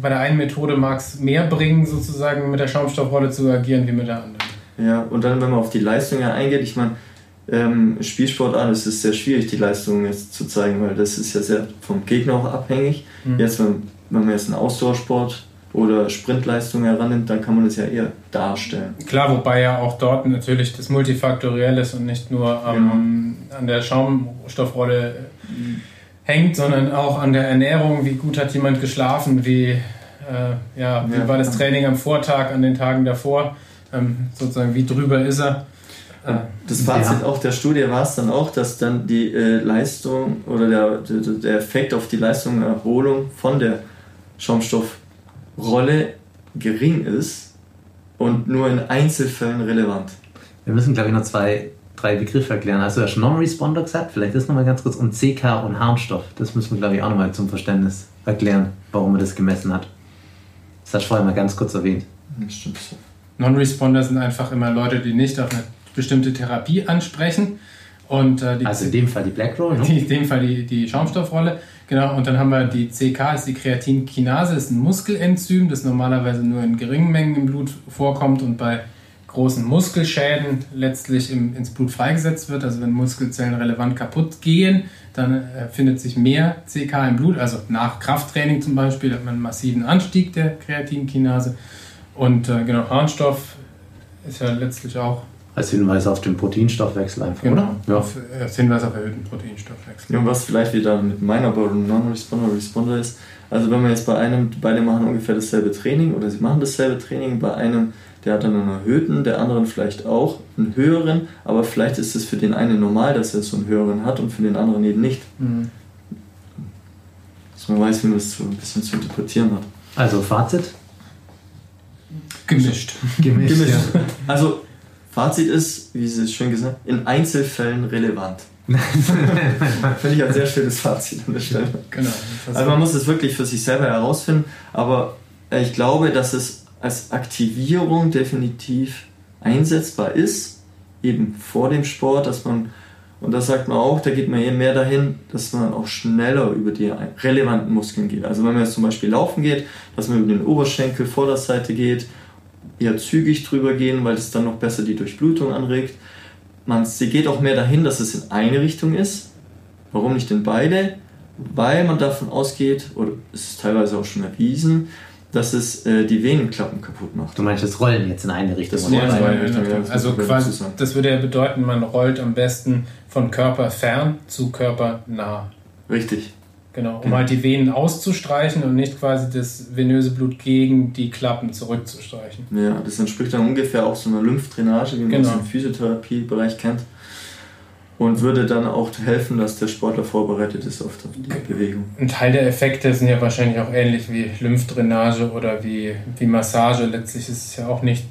Speaker 2: bei der einen Methode mag es mehr bringen, sozusagen mit der Schaumstoffrolle zu agieren, wie mit der anderen.
Speaker 4: Ja, und dann, wenn man auf die Leistung eingeht, ich meine, ähm, Spielsportarten ist es sehr schwierig, die Leistung jetzt zu zeigen, weil das ist ja sehr vom Gegner auch abhängig.
Speaker 2: Mhm.
Speaker 4: Jetzt, wenn, wenn man jetzt einen Ausdauersport oder Sprintleistung herannimmt, dann kann man das ja eher darstellen.
Speaker 2: Klar, wobei ja auch dort natürlich das multifaktoriell ist und nicht nur ähm, an der Schaumstoffrolle hängt, sondern auch an der Ernährung. Wie gut hat jemand geschlafen? Wie, äh, ja, wie
Speaker 4: Ja.
Speaker 2: war das Training am Vortag, an den Tagen davor? Ähm, sozusagen, wie drüber ist er? Äh,
Speaker 4: Das Fazit
Speaker 3: Ja.
Speaker 4: auch der Studie war es dann auch, dass dann die äh, Leistung oder der, der, der Effekt auf die Leistung und Erholung von der Schaumstoffrolle gering ist und nur in Einzelfällen relevant.
Speaker 3: Wir müssen, glaube ich, noch zwei, drei Begriffe erklären. Also, du hast Non-Responder gesagt, vielleicht das nochmal ganz kurz. Und CK und Harnstoff, das müssen wir, glaube ich, auch nochmal zum Verständnis erklären, warum man das gemessen hat. Das hast du vorher mal ganz kurz erwähnt.
Speaker 4: Das stimmt so.
Speaker 2: Non-Responder sind einfach immer Leute, die nicht auf eine bestimmte Therapie ansprechen. Und äh, die
Speaker 3: Also in dem Fall die Black Roll, ne?
Speaker 2: Die, [LAUGHS] in dem Fall die, die Schaumstoffrolle. Genau, und dann haben wir die CK, ist die Kreatinkinase, ist ein Muskelenzym, das normalerweise nur in geringen Mengen im Blut vorkommt und bei großen Muskelschäden letztlich im, ins Blut freigesetzt wird. Also wenn Muskelzellen relevant kaputt gehen, dann äh, findet sich mehr CK im Blut. Also nach Krafttraining zum Beispiel hat man einen massiven Anstieg der Kreatinkinase. Und äh, genau, Harnstoff ist ja letztlich auch
Speaker 3: Als Hinweis auf den Proteinstoffwechsel einfach,
Speaker 2: genau,
Speaker 3: oder?
Speaker 2: auf, äh, als Hinweis auf erhöhten Proteinstoffwechsel.
Speaker 4: Ja, und was vielleicht wieder mit meiner Ball Non-Responder Responder ist, also wenn man jetzt bei einem, beide machen ungefähr dasselbe Training oder sie machen dasselbe Training, bei einem, der hat dann einen erhöhten, der anderen vielleicht auch einen höheren, aber vielleicht ist es für den einen normal, dass er so einen höheren hat und für den anderen eben nicht.
Speaker 2: Mhm.
Speaker 4: Dass man weiß, wie man das so ein bisschen zu interpretieren hat.
Speaker 3: Also Fazit?
Speaker 2: Gemischt.
Speaker 3: Gemischt.
Speaker 4: Gemischt.
Speaker 3: Ja.
Speaker 4: Also, Fazit ist, wie Sie es schön gesagt in Einzelfällen relevant. [LAUGHS] Finde ich ein sehr schönes Fazit an der Stelle.
Speaker 2: Genau.
Speaker 4: Also man muss es wirklich für sich selber herausfinden, aber äh, ich glaube, dass es als Aktivierung definitiv einsetzbar ist, eben vor dem Sport, dass man, und das sagt man auch, da geht man eher mehr dahin, dass man auch schneller über die relevanten Muskeln geht. Also wenn man jetzt zum Beispiel laufen geht, dass man über den Oberschenkel, Vorderseite geht, eher zügig drüber gehen, weil es dann noch besser die Durchblutung anregt. Man, sie geht auch mehr dahin, dass es in eine Richtung ist, Warum nicht in beide? Weil man davon ausgeht, oder es ist teilweise auch schon erwiesen, dass es äh, die Venenklappen kaputt macht.
Speaker 3: Du meinst das Rollen jetzt in eine Richtung?
Speaker 4: Das
Speaker 3: oder
Speaker 4: Rollen in eine Richtung, ja, das
Speaker 2: also quasi,
Speaker 4: dazu sagen.
Speaker 2: das würde ja bedeuten, man rollt am besten von Körper fern zu Körper nah.
Speaker 4: Richtig.
Speaker 2: Genau, um
Speaker 4: Genau.
Speaker 2: halt die Venen auszustreichen und nicht quasi das venöse Blut gegen die Klappen zurückzustreichen.
Speaker 4: Ja, das entspricht dann ungefähr auch so einer Lymphdrainage, wie man
Speaker 2: Genau.
Speaker 4: es im Physiotherapiebereich kennt. Und würde dann auch helfen, dass der Sportler vorbereitet ist auf die Bewegung.
Speaker 2: Ein Teil der Effekte sind ja wahrscheinlich auch ähnlich wie Lymphdrainage oder wie, wie Massage. Letztlich ist es ja auch nicht.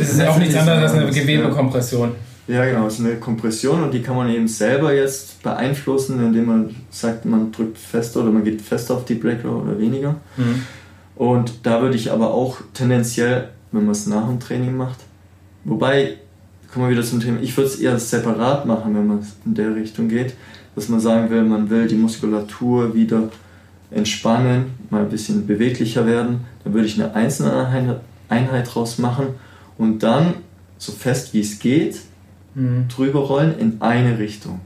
Speaker 2: Es ist ja auch nichts anderes als eine Gewebekompression.
Speaker 4: Ja, genau, es ist eine Kompression und die kann man eben selber jetzt beeinflussen, indem man sagt, man drückt fester oder man geht fester auf die Breaker oder weniger.
Speaker 2: Mhm.
Speaker 4: Und da würde ich aber auch tendenziell, wenn man es nach dem Training macht, wobei, kommen wir wieder zum Thema, ich würde es eher separat machen, wenn man in der Richtung geht, dass man sagen will, man will die Muskulatur wieder entspannen, mal ein bisschen beweglicher werden, dann würde ich eine einzelne Einheit draus machen und dann so fest wie es geht
Speaker 2: Mhm.
Speaker 4: drüber rollen in eine Richtung.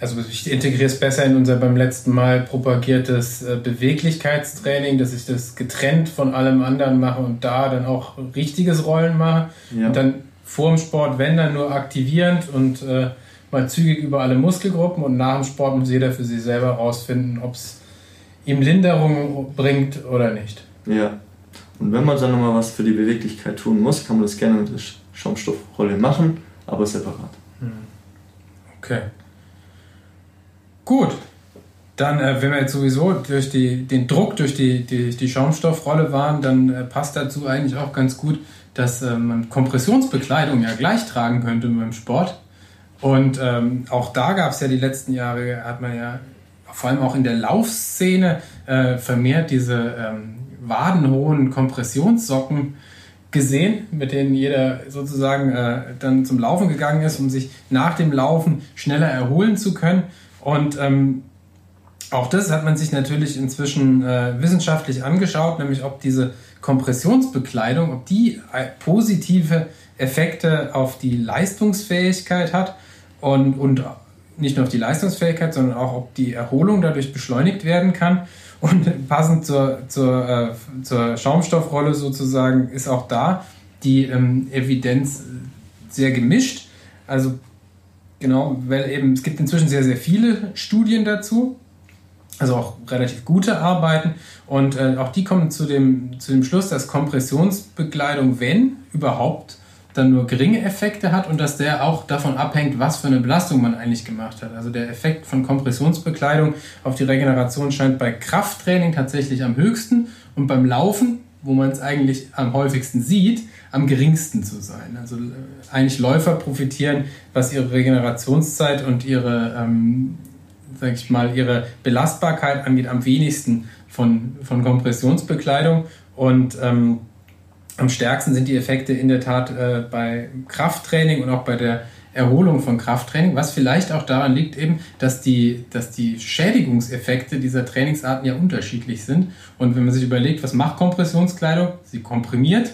Speaker 2: Also ich integriere es besser in unser beim letzten Mal propagiertes äh, Beweglichkeitstraining, dass ich das getrennt von allem anderen mache und da dann auch richtiges Rollen mache.
Speaker 4: Ja.
Speaker 2: Und dann vor dem Sport, wenn dann nur aktivierend und äh, mal zügig über alle Muskelgruppen und nach dem Sport muss jeder für sich selber rausfinden, ob es ihm Linderung bringt oder nicht.
Speaker 4: Ja. Und wenn man dann nochmal was für die Beweglichkeit tun muss, kann man das gerne mit der Sch- Schaumstoffrolle machen, aber separat.
Speaker 2: Okay. Gut. Dann, äh, wenn wir jetzt sowieso durch die, den Druck durch die, die, die Schaumstoffrolle waren, dann äh, passt dazu eigentlich auch ganz gut, dass äh, man Kompressionsbekleidung ja gleich tragen könnte beim Sport. Und ähm, auch da gab es ja die letzten Jahre, hat man ja vor allem auch in der Laufszene äh, vermehrt diese ähm, wadenhohen Kompressionssocken gesehen, mit denen jeder sozusagen äh, dann zum Laufen gegangen ist, um sich nach dem Laufen schneller erholen zu können. Und ähm, auch das hat man sich natürlich inzwischen äh, wissenschaftlich angeschaut, nämlich ob diese Kompressionsbekleidung, ob die äh, positive Effekte auf die Leistungsfähigkeit hat und, und nicht nur auf die Leistungsfähigkeit, sondern auch, ob die Erholung dadurch beschleunigt werden kann. Und passend zur, zur, äh, zur Schaumstoffrolle sozusagen ist auch da die ähm, Evidenz sehr gemischt. Also genau, weil eben es gibt inzwischen sehr, sehr viele Studien dazu, also auch relativ gute Arbeiten. Und äh, auch die kommen zu dem, zu dem Schluss, dass Kompressionsbekleidung, wenn überhaupt, dann nur geringe Effekte hat und dass der auch davon abhängt, was für eine Belastung man eigentlich gemacht hat. Also der Effekt von Kompressionsbekleidung auf die Regeneration scheint bei Krafttraining tatsächlich am höchsten und beim Laufen, wo man es eigentlich am häufigsten sieht, am geringsten zu sein. Also äh, eigentlich Läufer profitieren, was ihre Regenerationszeit und ihre, ähm, sag ich mal, ihre Belastbarkeit angeht, am wenigsten von, von Kompressionsbekleidung und ähm, am stärksten sind die Effekte in der Tat äh, bei Krafttraining und auch bei der Erholung von Krafttraining, was vielleicht auch daran liegt, eben, dass die, dass die Schädigungseffekte dieser Trainingsarten ja unterschiedlich sind. Und wenn man sich überlegt, was macht Kompressionskleidung? Sie komprimiert.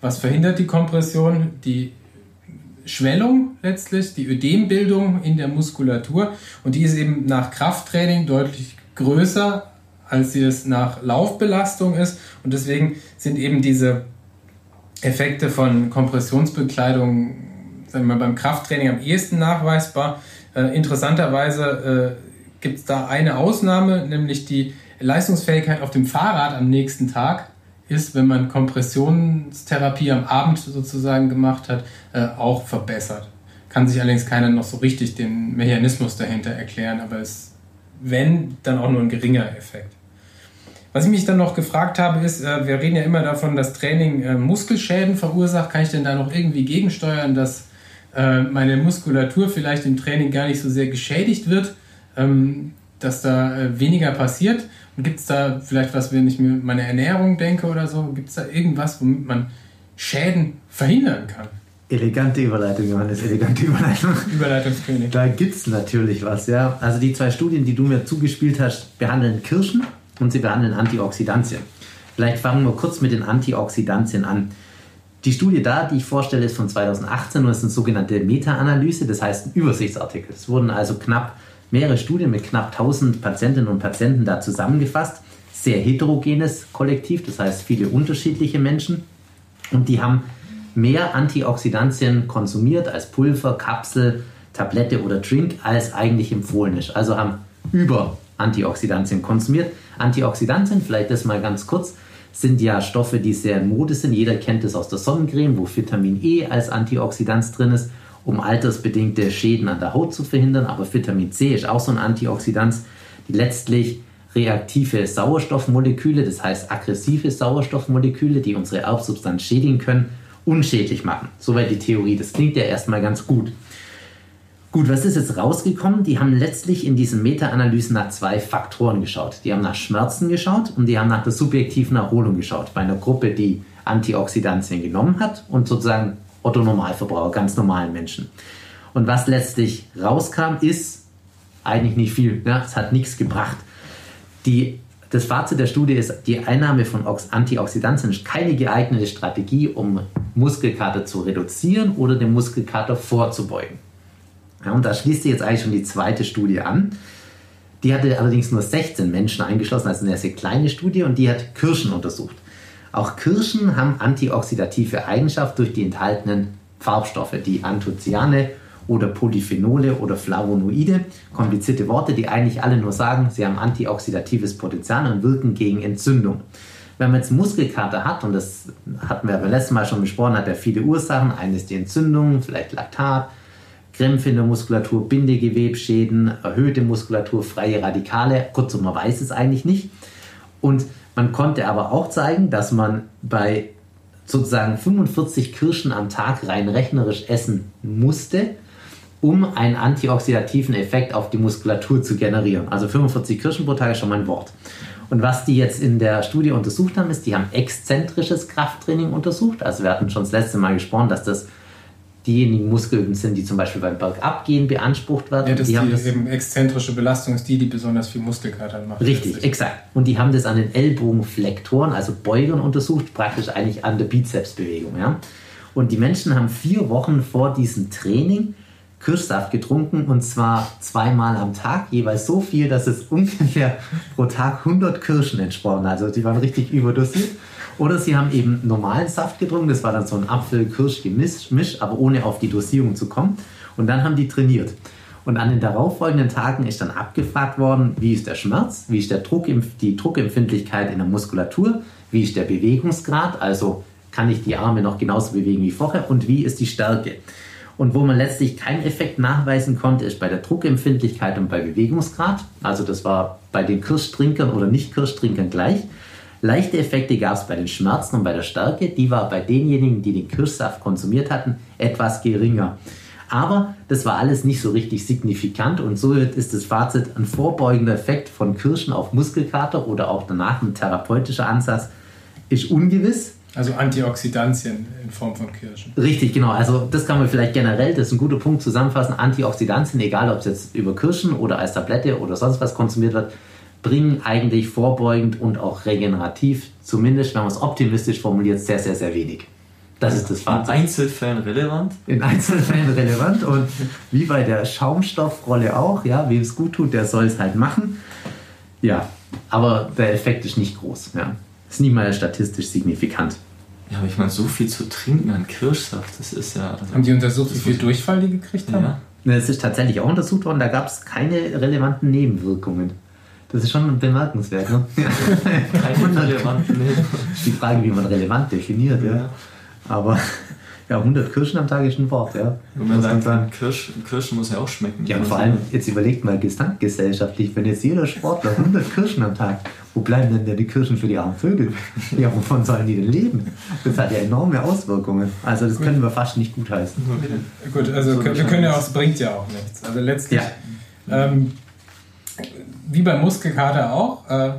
Speaker 2: Was verhindert die Kompression? Die Schwellung letztlich, die Ödembildung in der Muskulatur. Und die ist eben nach Krafttraining deutlich größer, als sie es nach Laufbelastung ist. Und deswegen sind eben diese Effekte von Kompressionsbekleidung sagen wir mal, beim Krafttraining am ehesten nachweisbar. Äh, interessanterweise äh, gibt es da eine Ausnahme, nämlich die Leistungsfähigkeit auf dem Fahrrad am nächsten Tag ist, wenn man Kompressionstherapie am Abend sozusagen gemacht hat, äh, auch verbessert. Kann sich allerdings keiner noch so richtig den Mechanismus dahinter erklären, aber es, wenn, dann auch nur ein geringer Effekt. Was ich mich dann noch gefragt habe, ist, äh, wir reden ja immer davon, dass Training äh, Muskelschäden verursacht. Kann ich denn da noch irgendwie gegensteuern, dass äh, meine Muskulatur vielleicht im Training gar nicht so sehr geschädigt wird, ähm, dass da weniger passiert? Und gibt es da vielleicht was, wenn ich mir meine Ernährung denke oder so, gibt es da irgendwas, womit man Schäden verhindern kann?
Speaker 3: Elegante Überleitung, Johannes, elegante Überleitung.
Speaker 2: Überleitungskönig.
Speaker 3: Da gibt es natürlich was, ja. Also die zwei Studien, die du mir zugespielt hast, behandeln Kirschen und sie behandeln Antioxidantien. Vielleicht fangen wir kurz mit den Antioxidantien an. Die Studie da, die ich vorstelle, ist von 2018 und ist eine sogenannte Meta-Analyse, das heißt ein Übersichtsartikel. Es wurden also knapp mehrere Studien mit knapp 1000 Patientinnen und Patienten da zusammengefasst. Sehr heterogenes Kollektiv, das heißt viele unterschiedliche Menschen. Und die haben mehr Antioxidantien konsumiert als Pulver, Kapsel, Tablette oder Drink, als eigentlich empfohlen ist. Also haben über Antioxidantien konsumiert. Antioxidantien, vielleicht das mal ganz kurz, sind ja Stoffe, die sehr in Mode sind. Jeder kennt es aus der Sonnencreme, wo Vitamin E als Antioxidant drin ist, um altersbedingte Schäden an der Haut zu verhindern. Aber Vitamin C ist auch so ein Antioxidant, die letztlich reaktive Sauerstoffmoleküle, das heißt aggressive Sauerstoffmoleküle, die unsere Erbsubstanz schädigen können, unschädlich machen. Soweit die Theorie. Das klingt ja erstmal ganz gut. Gut, was ist jetzt rausgekommen? Die haben letztlich in diesen Meta-Analysen nach zwei Faktoren geschaut. Die haben nach Schmerzen geschaut und die haben nach der subjektiven Erholung geschaut. Bei einer Gruppe, die Antioxidantien genommen hat und sozusagen Otto Normalverbraucher, ganz normalen Menschen. Und was letztlich rauskam, ist eigentlich nicht viel. Ja, es hat nichts gebracht. Die, das Fazit der Studie ist, die Einnahme von Antioxidantien ist keine geeignete Strategie, um Muskelkater zu reduzieren oder dem Muskelkater vorzubeugen. Ja, und da schließt sich jetzt eigentlich schon die zweite Studie an. Die hatte allerdings nur 16 Menschen eingeschlossen, also eine sehr kleine Studie, und die hat Kirschen untersucht. Auch Kirschen haben antioxidative Eigenschaften durch die enthaltenen Farbstoffe, die Anthocyane oder Polyphenole oder Flavonoide. Komplizierte Worte, die eigentlich alle nur sagen, sie haben antioxidatives Potenzial und wirken gegen Entzündung. Wenn man jetzt Muskelkater hat, und das hatten wir beim letzten Mal schon besprochen, hat er viele Ursachen. Eine ist die Entzündung, vielleicht Laktat, Krämpfe in der Muskulatur, Bindegewebsschäden, erhöhte Muskulatur, freie Radikale. Kurzum, man weiß es eigentlich nicht. Und man konnte aber auch zeigen, dass man bei sozusagen 45 Kirschen am Tag rein rechnerisch essen musste, um einen antioxidativen Effekt auf die Muskulatur zu generieren. Also 45 Kirschen pro Tag ist schon mal ein Wort. Und was die jetzt in der Studie untersucht haben, ist, die haben exzentrisches Krafttraining untersucht. Also wir hatten schon das letzte Mal gesprochen, dass das diejenigen Muskeln sind, die zum Beispiel beim Bergabgehen beansprucht werden.
Speaker 2: Ja, das
Speaker 3: die
Speaker 2: die
Speaker 3: haben das
Speaker 2: eben exzentrische Belastung ist die, die besonders viel Muskelkater macht.
Speaker 3: Richtig,
Speaker 2: letztlich.
Speaker 3: exakt. Und die haben das an den Ellbogenflektoren, also Beugern untersucht, praktisch eigentlich an der Bizepsbewegung. Ja? Und die Menschen haben vier Wochen vor diesem Training Kirschsaft getrunken und zwar zweimal am Tag, jeweils so viel, dass es [LAUGHS] ungefähr pro Tag 100 Kirschen entsprochen. Also die waren richtig überdosiert. Oder sie haben eben normalen Saft getrunken, das war dann so ein Apfel-Kirsch-Gemisch, aber ohne auf die Dosierung zu kommen. Und dann haben die trainiert. Und an den darauffolgenden Tagen ist dann abgefragt worden, wie ist der Schmerz, wie ist der Druck, die Druckempfindlichkeit in der Muskulatur, wie ist der Bewegungsgrad, also kann ich die Arme noch genauso bewegen wie vorher und wie ist die Stärke. Und wo man letztlich keinen Effekt nachweisen konnte, ist bei der Druckempfindlichkeit und bei Bewegungsgrad. Also das war bei den Kirschtrinkern oder Nicht-Kirschtrinkern gleich. Leichte Effekte gab es bei den Schmerzen und bei der Stärke. Die war bei denjenigen, die den Kirschsaft konsumiert hatten, etwas geringer. Aber das war alles nicht so richtig signifikant und so ist das Fazit ein vorbeugender Effekt von Kirschen auf Muskelkater oder auch danach ein therapeutischer Ansatz ist ungewiss.
Speaker 2: Also Antioxidantien in Form von Kirschen.
Speaker 3: Richtig, genau. Also das kann man vielleicht generell, das ist ein guter Punkt, zusammenfassen. Antioxidantien, egal ob es jetzt über Kirschen oder als Tablette oder sonst was konsumiert wird, bringen eigentlich vorbeugend und auch regenerativ, zumindest wenn man es optimistisch formuliert, sehr, sehr, sehr wenig. Das ist das
Speaker 4: In
Speaker 3: Fazit.
Speaker 4: Einzelfällen relevant.
Speaker 3: In Einzelfällen relevant und wie bei der Schaumstoffrolle auch, ja, wem es gut tut, der soll es halt machen. Ja, aber der Effekt ist nicht groß. Ja. Ist nicht mal statistisch signifikant.
Speaker 4: Ja, aber ich meine, so viel zu trinken an Kirschsaft, das ist ja. Also,
Speaker 2: Haben die untersucht, wie viel Durchfall die gekriegt haben?
Speaker 4: ja.
Speaker 3: Es ist tatsächlich auch untersucht worden, da gab es keine relevanten Nebenwirkungen. Das ist schon bemerkenswert. Ne? [LAUGHS] Ist [LAUGHS] [LAUGHS] die Frage, wie man relevant definiert. Ja.
Speaker 4: Ja.
Speaker 3: Aber ja, 100 Kirschen am Tag ist ein Wort. Ja.
Speaker 4: Und man sagt,
Speaker 3: sagen.
Speaker 4: Kirsch, Kirschen muss ja auch schmecken.
Speaker 3: Ja, und vor allem, jetzt überlegt mal gesamtgesellschaftlich, wenn jetzt jeder Sportler 100 Kirschen am Tag, wo bleiben denn denn die Kirschen für die armen Vögel? Ja, wovon sollen die denn leben? Das hat ja enorme Auswirkungen. Also das können wir fast nicht gutheißen.
Speaker 2: Gut, also
Speaker 4: So
Speaker 2: wir können ja auch, es bringt ja auch nichts. Also letztlich,
Speaker 3: Ja.
Speaker 2: ähm, wie beim Muskelkater auch, äh,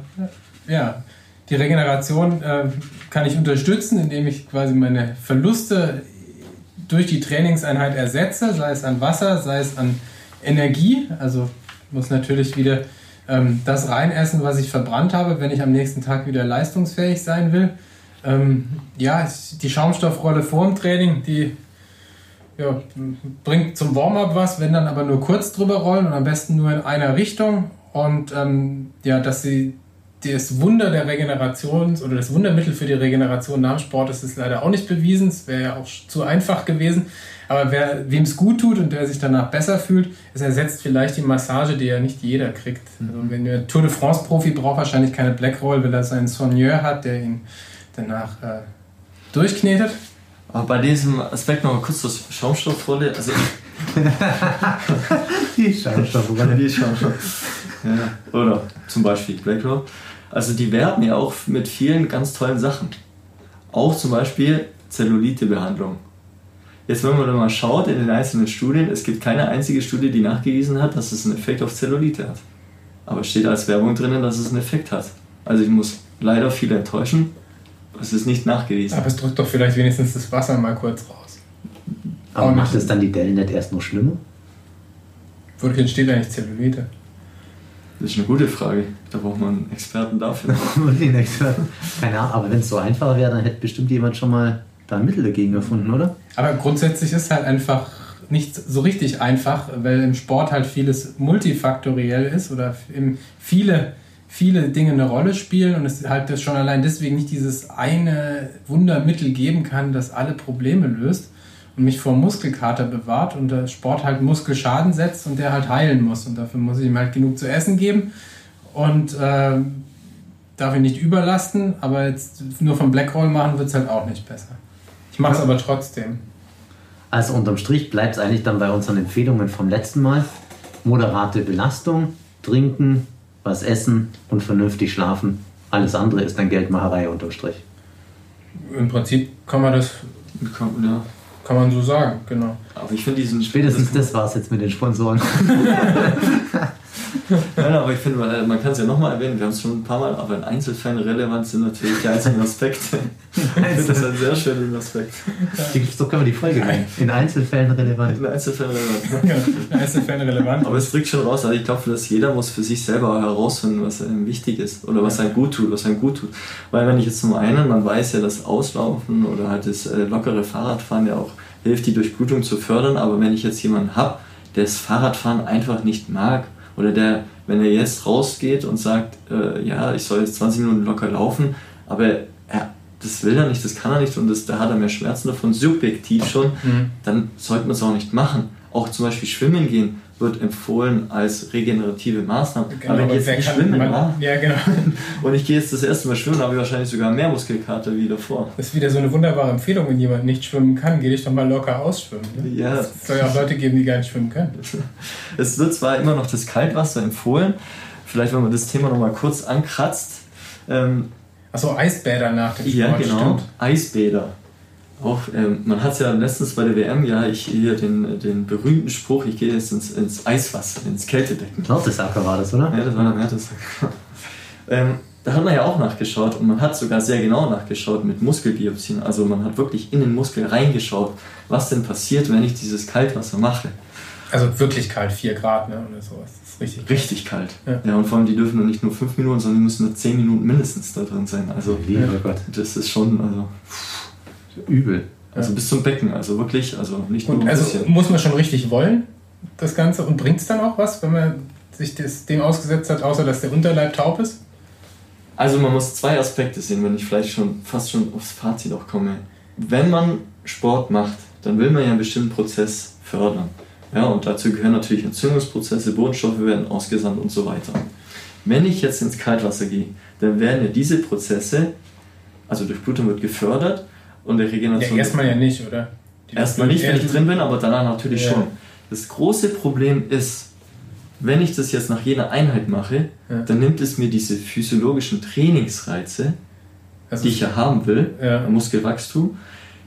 Speaker 2: ja, die Regeneration äh, kann ich unterstützen, indem ich quasi meine Verluste durch die Trainingseinheit ersetze, sei es an Wasser, sei es an Energie. Also muss natürlich wieder ähm, das reinessen, was ich verbrannt habe, wenn ich am nächsten Tag wieder leistungsfähig sein will. Ähm, ja, die Schaumstoffrolle vorm Training, die ja, bringt zum Warm-up was, wenn dann aber nur kurz drüber rollen und am besten nur in einer Richtung. Und ähm, ja, dass sie das Wunder der Regeneration oder das Wundermittel für die Regeneration nach dem Sport ist, ist leider auch nicht bewiesen. Es wäre ja auch zu einfach gewesen. Aber wem es gut tut und der sich danach besser fühlt, es ersetzt vielleicht die Massage, die ja nicht jeder kriegt. Also wenn der Tour de France-Profi braucht wahrscheinlich keine Black Roll, weil er seinen Soigneur hat, der ihn danach äh, durchknetet.
Speaker 4: Aber bei diesem Aspekt noch mal kurz zur Schaumstoffrolle. Also [LAUGHS]
Speaker 3: die Schaumstoffrolle.
Speaker 4: Die Schaumstoff. Ja. Oder zum Beispiel Black Roll. Also die werben ja auch mit vielen ganz tollen Sachen. Auch zum Beispiel Zellulite-Behandlung. Jetzt, wenn man da mal schaut in den einzelnen Studien, es gibt keine einzige Studie, die nachgewiesen hat, dass es einen Effekt auf Zellulite hat. Aber es steht als Werbung drinnen, dass es einen Effekt hat. Also ich muss leider viele enttäuschen. Es ist nicht nachgewiesen.
Speaker 2: Aber es drückt doch vielleicht wenigstens das Wasser mal kurz raus.
Speaker 3: Aber macht es dann die Dellen nicht erst noch schlimmer?
Speaker 2: Wodurch entsteht eigentlich Zellulite?
Speaker 4: Das ist eine gute Frage. Da braucht man einen Experten dafür. [LAUGHS]
Speaker 3: Keine Ahnung, aber wenn es so einfach wäre, dann hätte bestimmt jemand schon mal da ein Mittel dagegen gefunden, oder?
Speaker 2: Aber grundsätzlich ist halt einfach nicht so richtig einfach, weil im Sport halt vieles multifaktoriell ist oder viele, viele Dinge eine Rolle spielen und es halt das schon allein deswegen nicht dieses eine Wundermittel geben kann, das alle Probleme löst und mich vor Muskelkater bewahrt und der Sport halt Muskelschaden setzt und der halt heilen muss. Und dafür muss ich ihm halt genug zu essen geben und äh, darf ihn nicht überlasten, aber jetzt nur vom Blackroll machen wird es halt auch nicht besser. Ich mache es aber trotzdem.
Speaker 3: Also unterm Strich bleibt es eigentlich dann bei unseren Empfehlungen vom letzten Mal. Moderate Belastung, trinken, was essen und vernünftig schlafen. Alles andere ist dann Geldmacherei unterm Strich.
Speaker 2: Im Prinzip kann man das ja. Kann man so sagen, genau.
Speaker 4: Aber ich finde diesen.
Speaker 3: Spätestens das, das war es jetzt mit den Sponsoren. [LAUGHS] [LAUGHS]
Speaker 4: Nein, aber ich finde, man, man kann es ja nochmal erwähnen, wir haben es schon ein paar Mal, aber in Einzelfällen relevant sind natürlich die einzelnen Aspekte. ich finde das ein sehr schöner Aspekt.
Speaker 3: So können wir die Folge nennen. In Einzelfällen relevant.
Speaker 4: In Einzelfällen relevant. Ja,
Speaker 2: in Einzelfällen relevant.
Speaker 4: Aber es bringt schon raus, also ich glaube, dass jeder muss für sich selber herausfinden, was einem wichtig ist oder was einem gut tut, was einem gut tut. Weil wenn ich jetzt zum einen, man weiß ja, dass Auslaufen oder halt das äh, lockere Fahrradfahren ja auch hilft, die Durchblutung zu fördern, aber wenn ich jetzt jemanden habe, der das Fahrradfahren einfach nicht mag oder der, wenn er jetzt rausgeht und sagt, äh, ja, ich soll jetzt 20 Minuten locker laufen, aber er, das will er nicht, das kann er nicht und das, da hat er mehr Schmerzen davon, subjektiv schon, mhm. dann sollte man es auch nicht machen. Auch zum Beispiel schwimmen gehen wird empfohlen als regenerative Maßnahme. Genau, aber ich jetzt nicht schwimmen man, ja, genau. [LAUGHS] und ich gehe jetzt das erste Mal schwimmen, habe ich wahrscheinlich sogar mehr Muskelkater wie davor.
Speaker 2: Das ist wieder so eine wunderbare Empfehlung, wenn jemand nicht schwimmen kann, geh dich doch mal locker ausschwimmen. Ne? Ja. Es soll ja auch Leute geben, die gar nicht schwimmen können. [LAUGHS]
Speaker 4: Es wird zwar immer noch das Kaltwasser empfohlen, vielleicht wenn man das Thema noch mal kurz ankratzt. Ähm,
Speaker 2: Achso, Eisbäder nach dem
Speaker 4: Sport, Ja, genau, stimmt. Eisbäder auch, ähm, man hat es ja letztens bei der WM, ja, ich hier den, den berühmten Spruch, ich gehe jetzt ins, ins Eiswasser, ins Kältedecken.
Speaker 3: Mertesacker war das, oder?
Speaker 4: Ja, das war der Mertesacker. [LAUGHS] ähm, da hat man ja auch nachgeschaut und man hat sogar sehr genau nachgeschaut mit Muskelbiopsien. Also man hat wirklich in den Muskel reingeschaut, was denn passiert, wenn ich dieses Kaltwasser mache.
Speaker 2: Also wirklich kalt, 4 Grad, ne? Oder sowas. Das ist richtig,
Speaker 4: richtig kalt. Ja. ja. und vor allem, die dürfen nicht nur 5 Minuten, sondern die müssen nur 10 Minuten mindestens da drin sein. Also, ja. das ist schon, also. Pff übel. Also ja. bis zum Becken, also wirklich, also nicht
Speaker 2: nur
Speaker 4: ein
Speaker 2: also bisschen. muss man schon richtig wollen, das Ganze, und bringt es dann auch was, wenn man sich das dem ausgesetzt hat, außer dass der Unterleib taub ist?
Speaker 4: Also man muss zwei Aspekte sehen, wenn ich vielleicht schon fast schon aufs Fazit auch komme. Wenn man Sport macht, dann will man ja einen bestimmten Prozess fördern. Ja, und dazu gehören natürlich Entzündungsprozesse, Bodenstoffe werden ausgesandt und so weiter. Wenn ich jetzt ins Kaltwasser gehe, dann werden ja diese Prozesse, also Durchblutung wird gefördert und der Regeneration.
Speaker 2: Ja, erstmal ja nicht, oder?
Speaker 4: erstmal nicht, wenn ich drin bin, aber danach natürlich ja. schon. Das große Problem ist, wenn ich das jetzt nach jeder Einheit mache, ja. dann nimmt es mir diese physiologischen Trainingsreize, also die ich ja haben will, ja. Muskelwachstum,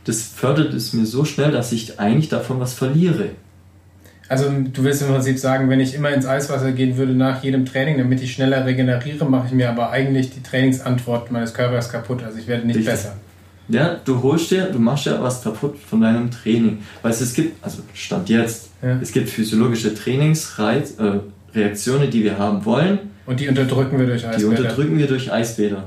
Speaker 4: das fördert es mir so schnell, dass ich eigentlich davon was verliere.
Speaker 2: Also du willst im Prinzip sagen, wenn ich immer ins Eiswasser gehen würde nach jedem Training, damit ich schneller regeneriere, mache ich mir aber eigentlich die Trainingsantwort meines Körpers kaputt. Also ich werde nicht Richtig. besser.
Speaker 4: Ja, du holst dir, du machst ja was kaputt von deinem Training. Weil es gibt, also Stand jetzt, ja. es gibt physiologische Trainingsreaktionen, äh, die wir haben wollen.
Speaker 2: Und die unterdrücken wir durch Eisbäder.
Speaker 4: Die unterdrücken wir durch Eisbäder.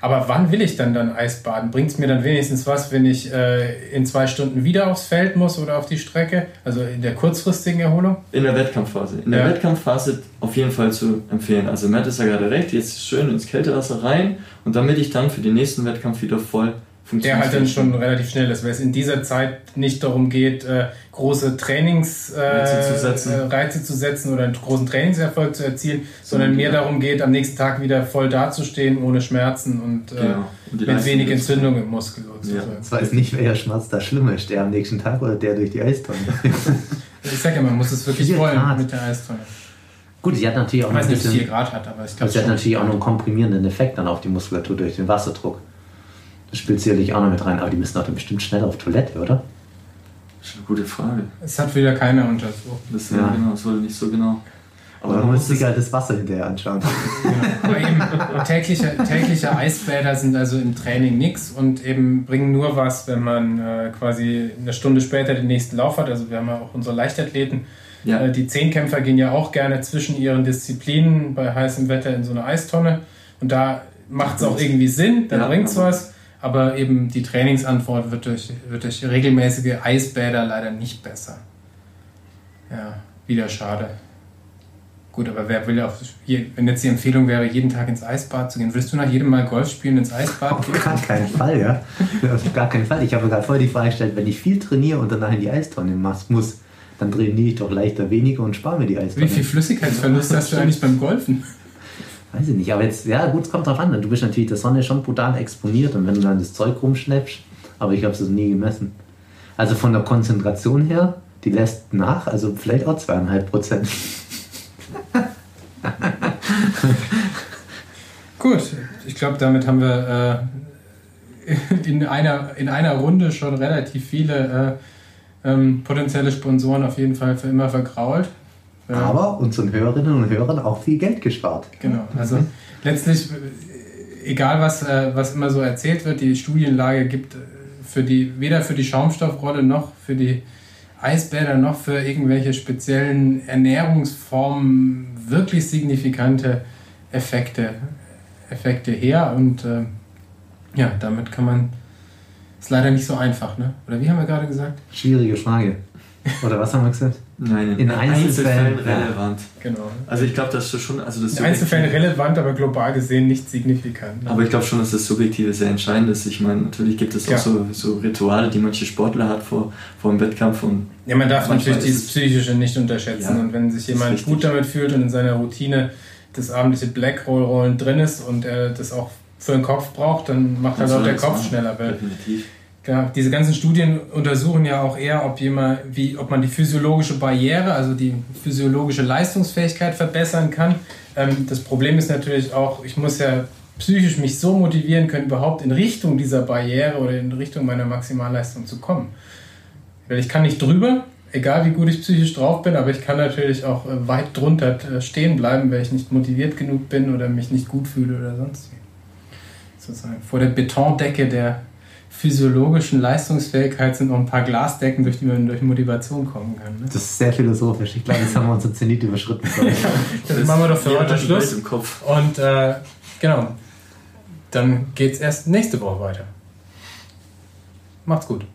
Speaker 2: Aber wann will ich dann dann Eisbaden? Bringt es mir dann wenigstens was, wenn ich äh, in zwei Stunden wieder aufs Feld muss oder auf die Strecke? Also in der kurzfristigen Erholung?
Speaker 4: In der Wettkampfphase. In der
Speaker 2: Ja.
Speaker 4: Wettkampfphase auf jeden Fall zu empfehlen. Also Matt ist ja gerade recht, jetzt schön ins Kältewasser rein und damit ich dann für den nächsten Wettkampf wieder voll
Speaker 2: Der halt dann schon relativ schnell ist, weil es in dieser Zeit nicht darum geht, äh, große Trainings äh,
Speaker 4: zu setzen.
Speaker 2: äh, Reize zu setzen oder einen großen Trainingserfolg zu erzielen, sondern
Speaker 4: Sondern
Speaker 2: mehr
Speaker 4: die-
Speaker 2: darum geht, am nächsten Tag wieder voll dazustehen, ohne Schmerzen und äh,
Speaker 4: Genau. Und
Speaker 2: mit
Speaker 4: Leistung
Speaker 2: wenig Entzündung im Muskel sozusagen.
Speaker 3: Das weiß nicht, welcher Schmerz da schlimmer ist, der am nächsten Tag oder der durch die Eistonne. [LAUGHS]
Speaker 2: Ich sag ja, man muss es wirklich wollen
Speaker 3: Grad.
Speaker 2: mit der Eistonne.
Speaker 3: Gut, sie hat natürlich auch
Speaker 2: Ich
Speaker 3: noch
Speaker 2: weiß
Speaker 3: ein
Speaker 2: nicht, ob es 4
Speaker 3: bisschen,
Speaker 2: Grad hat, aber ich glaube
Speaker 3: sie hat
Speaker 2: schon.
Speaker 3: natürlich auch noch einen komprimierenden Effekt dann auf die Muskulatur durch den Wasserdruck. Das spielt sicherlich auch noch mit rein, aber die müssen doch dann bestimmt schnell auf Toilette, oder?
Speaker 4: Das ist eine gute Frage.
Speaker 2: Es hat wieder keiner untersucht.
Speaker 4: Das
Speaker 3: Ja.
Speaker 4: genau, das wurde nicht so genau.
Speaker 3: Aber
Speaker 4: man
Speaker 3: muss sich halt das Wasser hinterher anschauen.
Speaker 2: Aber eben tägliche, tägliche Eisbäder sind also im Training nichts und eben bringen nur was, wenn man äh, quasi eine Stunde später den nächsten Lauf hat. Also wir haben ja auch unsere Leichtathleten.
Speaker 4: Ja.
Speaker 2: Äh, die Zehnkämpfer gehen ja auch gerne zwischen ihren Disziplinen bei heißem Wetter in so eine Eistonne. Und da macht es auch irgendwie Sinn, da
Speaker 4: Ja,
Speaker 2: bringt es was. Aber eben die Trainingsantwort wird durch, wird durch regelmäßige Eisbäder leider nicht besser. Ja, wieder schade. Gut, aber wer will je- wenn jetzt die Empfehlung wäre, jeden Tag ins Eisbad zu gehen, würdest du nach jedem Mal Golf spielen ins Eisbad
Speaker 3: Auf
Speaker 2: gehen?
Speaker 3: gar keinen Fall, ja. Auf gar keinen Fall. Ich habe mir gerade voll die Frage gestellt, wenn ich viel trainiere und danach in die Eistonne muss, dann trainiere ich doch leichter weniger und spare mir die Eistonne.
Speaker 2: Wie viel Flüssigkeitsverlust hast du eigentlich beim Golfen?
Speaker 3: Weiß ich nicht, aber jetzt, ja gut, es kommt drauf an. Du bist natürlich der Sonne schon brutal exponiert und wenn du dann das Zeug rumschleppst, aber ich habe es nie gemessen. Also von der Konzentration her, die lässt nach, also vielleicht auch zweieinhalb Prozent. [LAUGHS]
Speaker 2: Gut, ich glaube, damit haben wir äh, in, einer, in einer Runde schon relativ viele äh, ähm, potenzielle Sponsoren auf jeden Fall für immer vergrault. Äh,
Speaker 3: Aber unseren Hörerinnen und Hörern auch viel Geld gespart.
Speaker 2: Genau, also letztlich, äh, egal was, äh, was immer so erzählt wird, die Studienlage gibt äh, für die, weder für die Schaumstoffrolle noch für die Eisbäder noch für irgendwelche speziellen Ernährungsformen wirklich signifikante Effekte, Effekte her und äh, ja, damit kann man, ist leider nicht so einfach, ne? Oder wie haben wir gerade gesagt?
Speaker 3: Schwierige Frage. Oder was haben wir gesagt?
Speaker 4: Nein,
Speaker 3: In Einzelfällen, ja.
Speaker 4: relevant.
Speaker 2: Genau.
Speaker 4: Also ich glaube, das ist schon, also das
Speaker 2: In Einzelfällen relevant, aber global gesehen nicht signifikant. Ne?
Speaker 4: Aber ich glaube schon, dass das Subjektive sehr entscheidend ist. Ich meine, natürlich gibt es
Speaker 2: Ja.
Speaker 4: auch so, so Rituale, die manche Sportler hat vor, vor dem Wettkampf und
Speaker 2: Ja, man darf natürlich dieses
Speaker 4: es-
Speaker 2: Psychische nicht unterschätzen.
Speaker 4: Ja,
Speaker 2: und wenn sich jemand gut damit fühlt und in seiner Routine das abendliche Blackroll-Rollen drin ist und er das auch für den Kopf braucht, dann macht halt
Speaker 4: soll
Speaker 2: auch der Kopf
Speaker 4: machen.
Speaker 2: schneller. Weil,
Speaker 4: definitiv.
Speaker 2: Genau, diese ganzen Studien untersuchen ja auch eher, ob, jemand, wie, ob man die physiologische Barriere, also die physiologische Leistungsfähigkeit verbessern kann. Ähm, das Problem ist natürlich auch, ich muss ja psychisch mich so motivieren können, überhaupt in Richtung dieser Barriere oder in Richtung meiner Maximalleistung zu kommen. Weil ich kann nicht drüber, egal wie gut ich psychisch drauf bin, aber ich kann natürlich auch äh, weit drunter äh, stehen bleiben, weil ich nicht motiviert genug bin oder mich nicht gut fühle oder sonst wie. Sozusagen vor der Betondecke der physiologischen Leistungsfähigkeit sind noch ein paar Glasdecken, durch die man durch Motivation kommen kann. Ne?
Speaker 3: Das ist sehr philosophisch. Ich glaube, jetzt haben wir unseren Zenit überschritten. [LAUGHS]
Speaker 2: Das machen wir doch für heute Schluss.
Speaker 4: Im Kopf.
Speaker 2: Und äh, genau, dann geht's erst nächste Woche weiter. Macht's gut.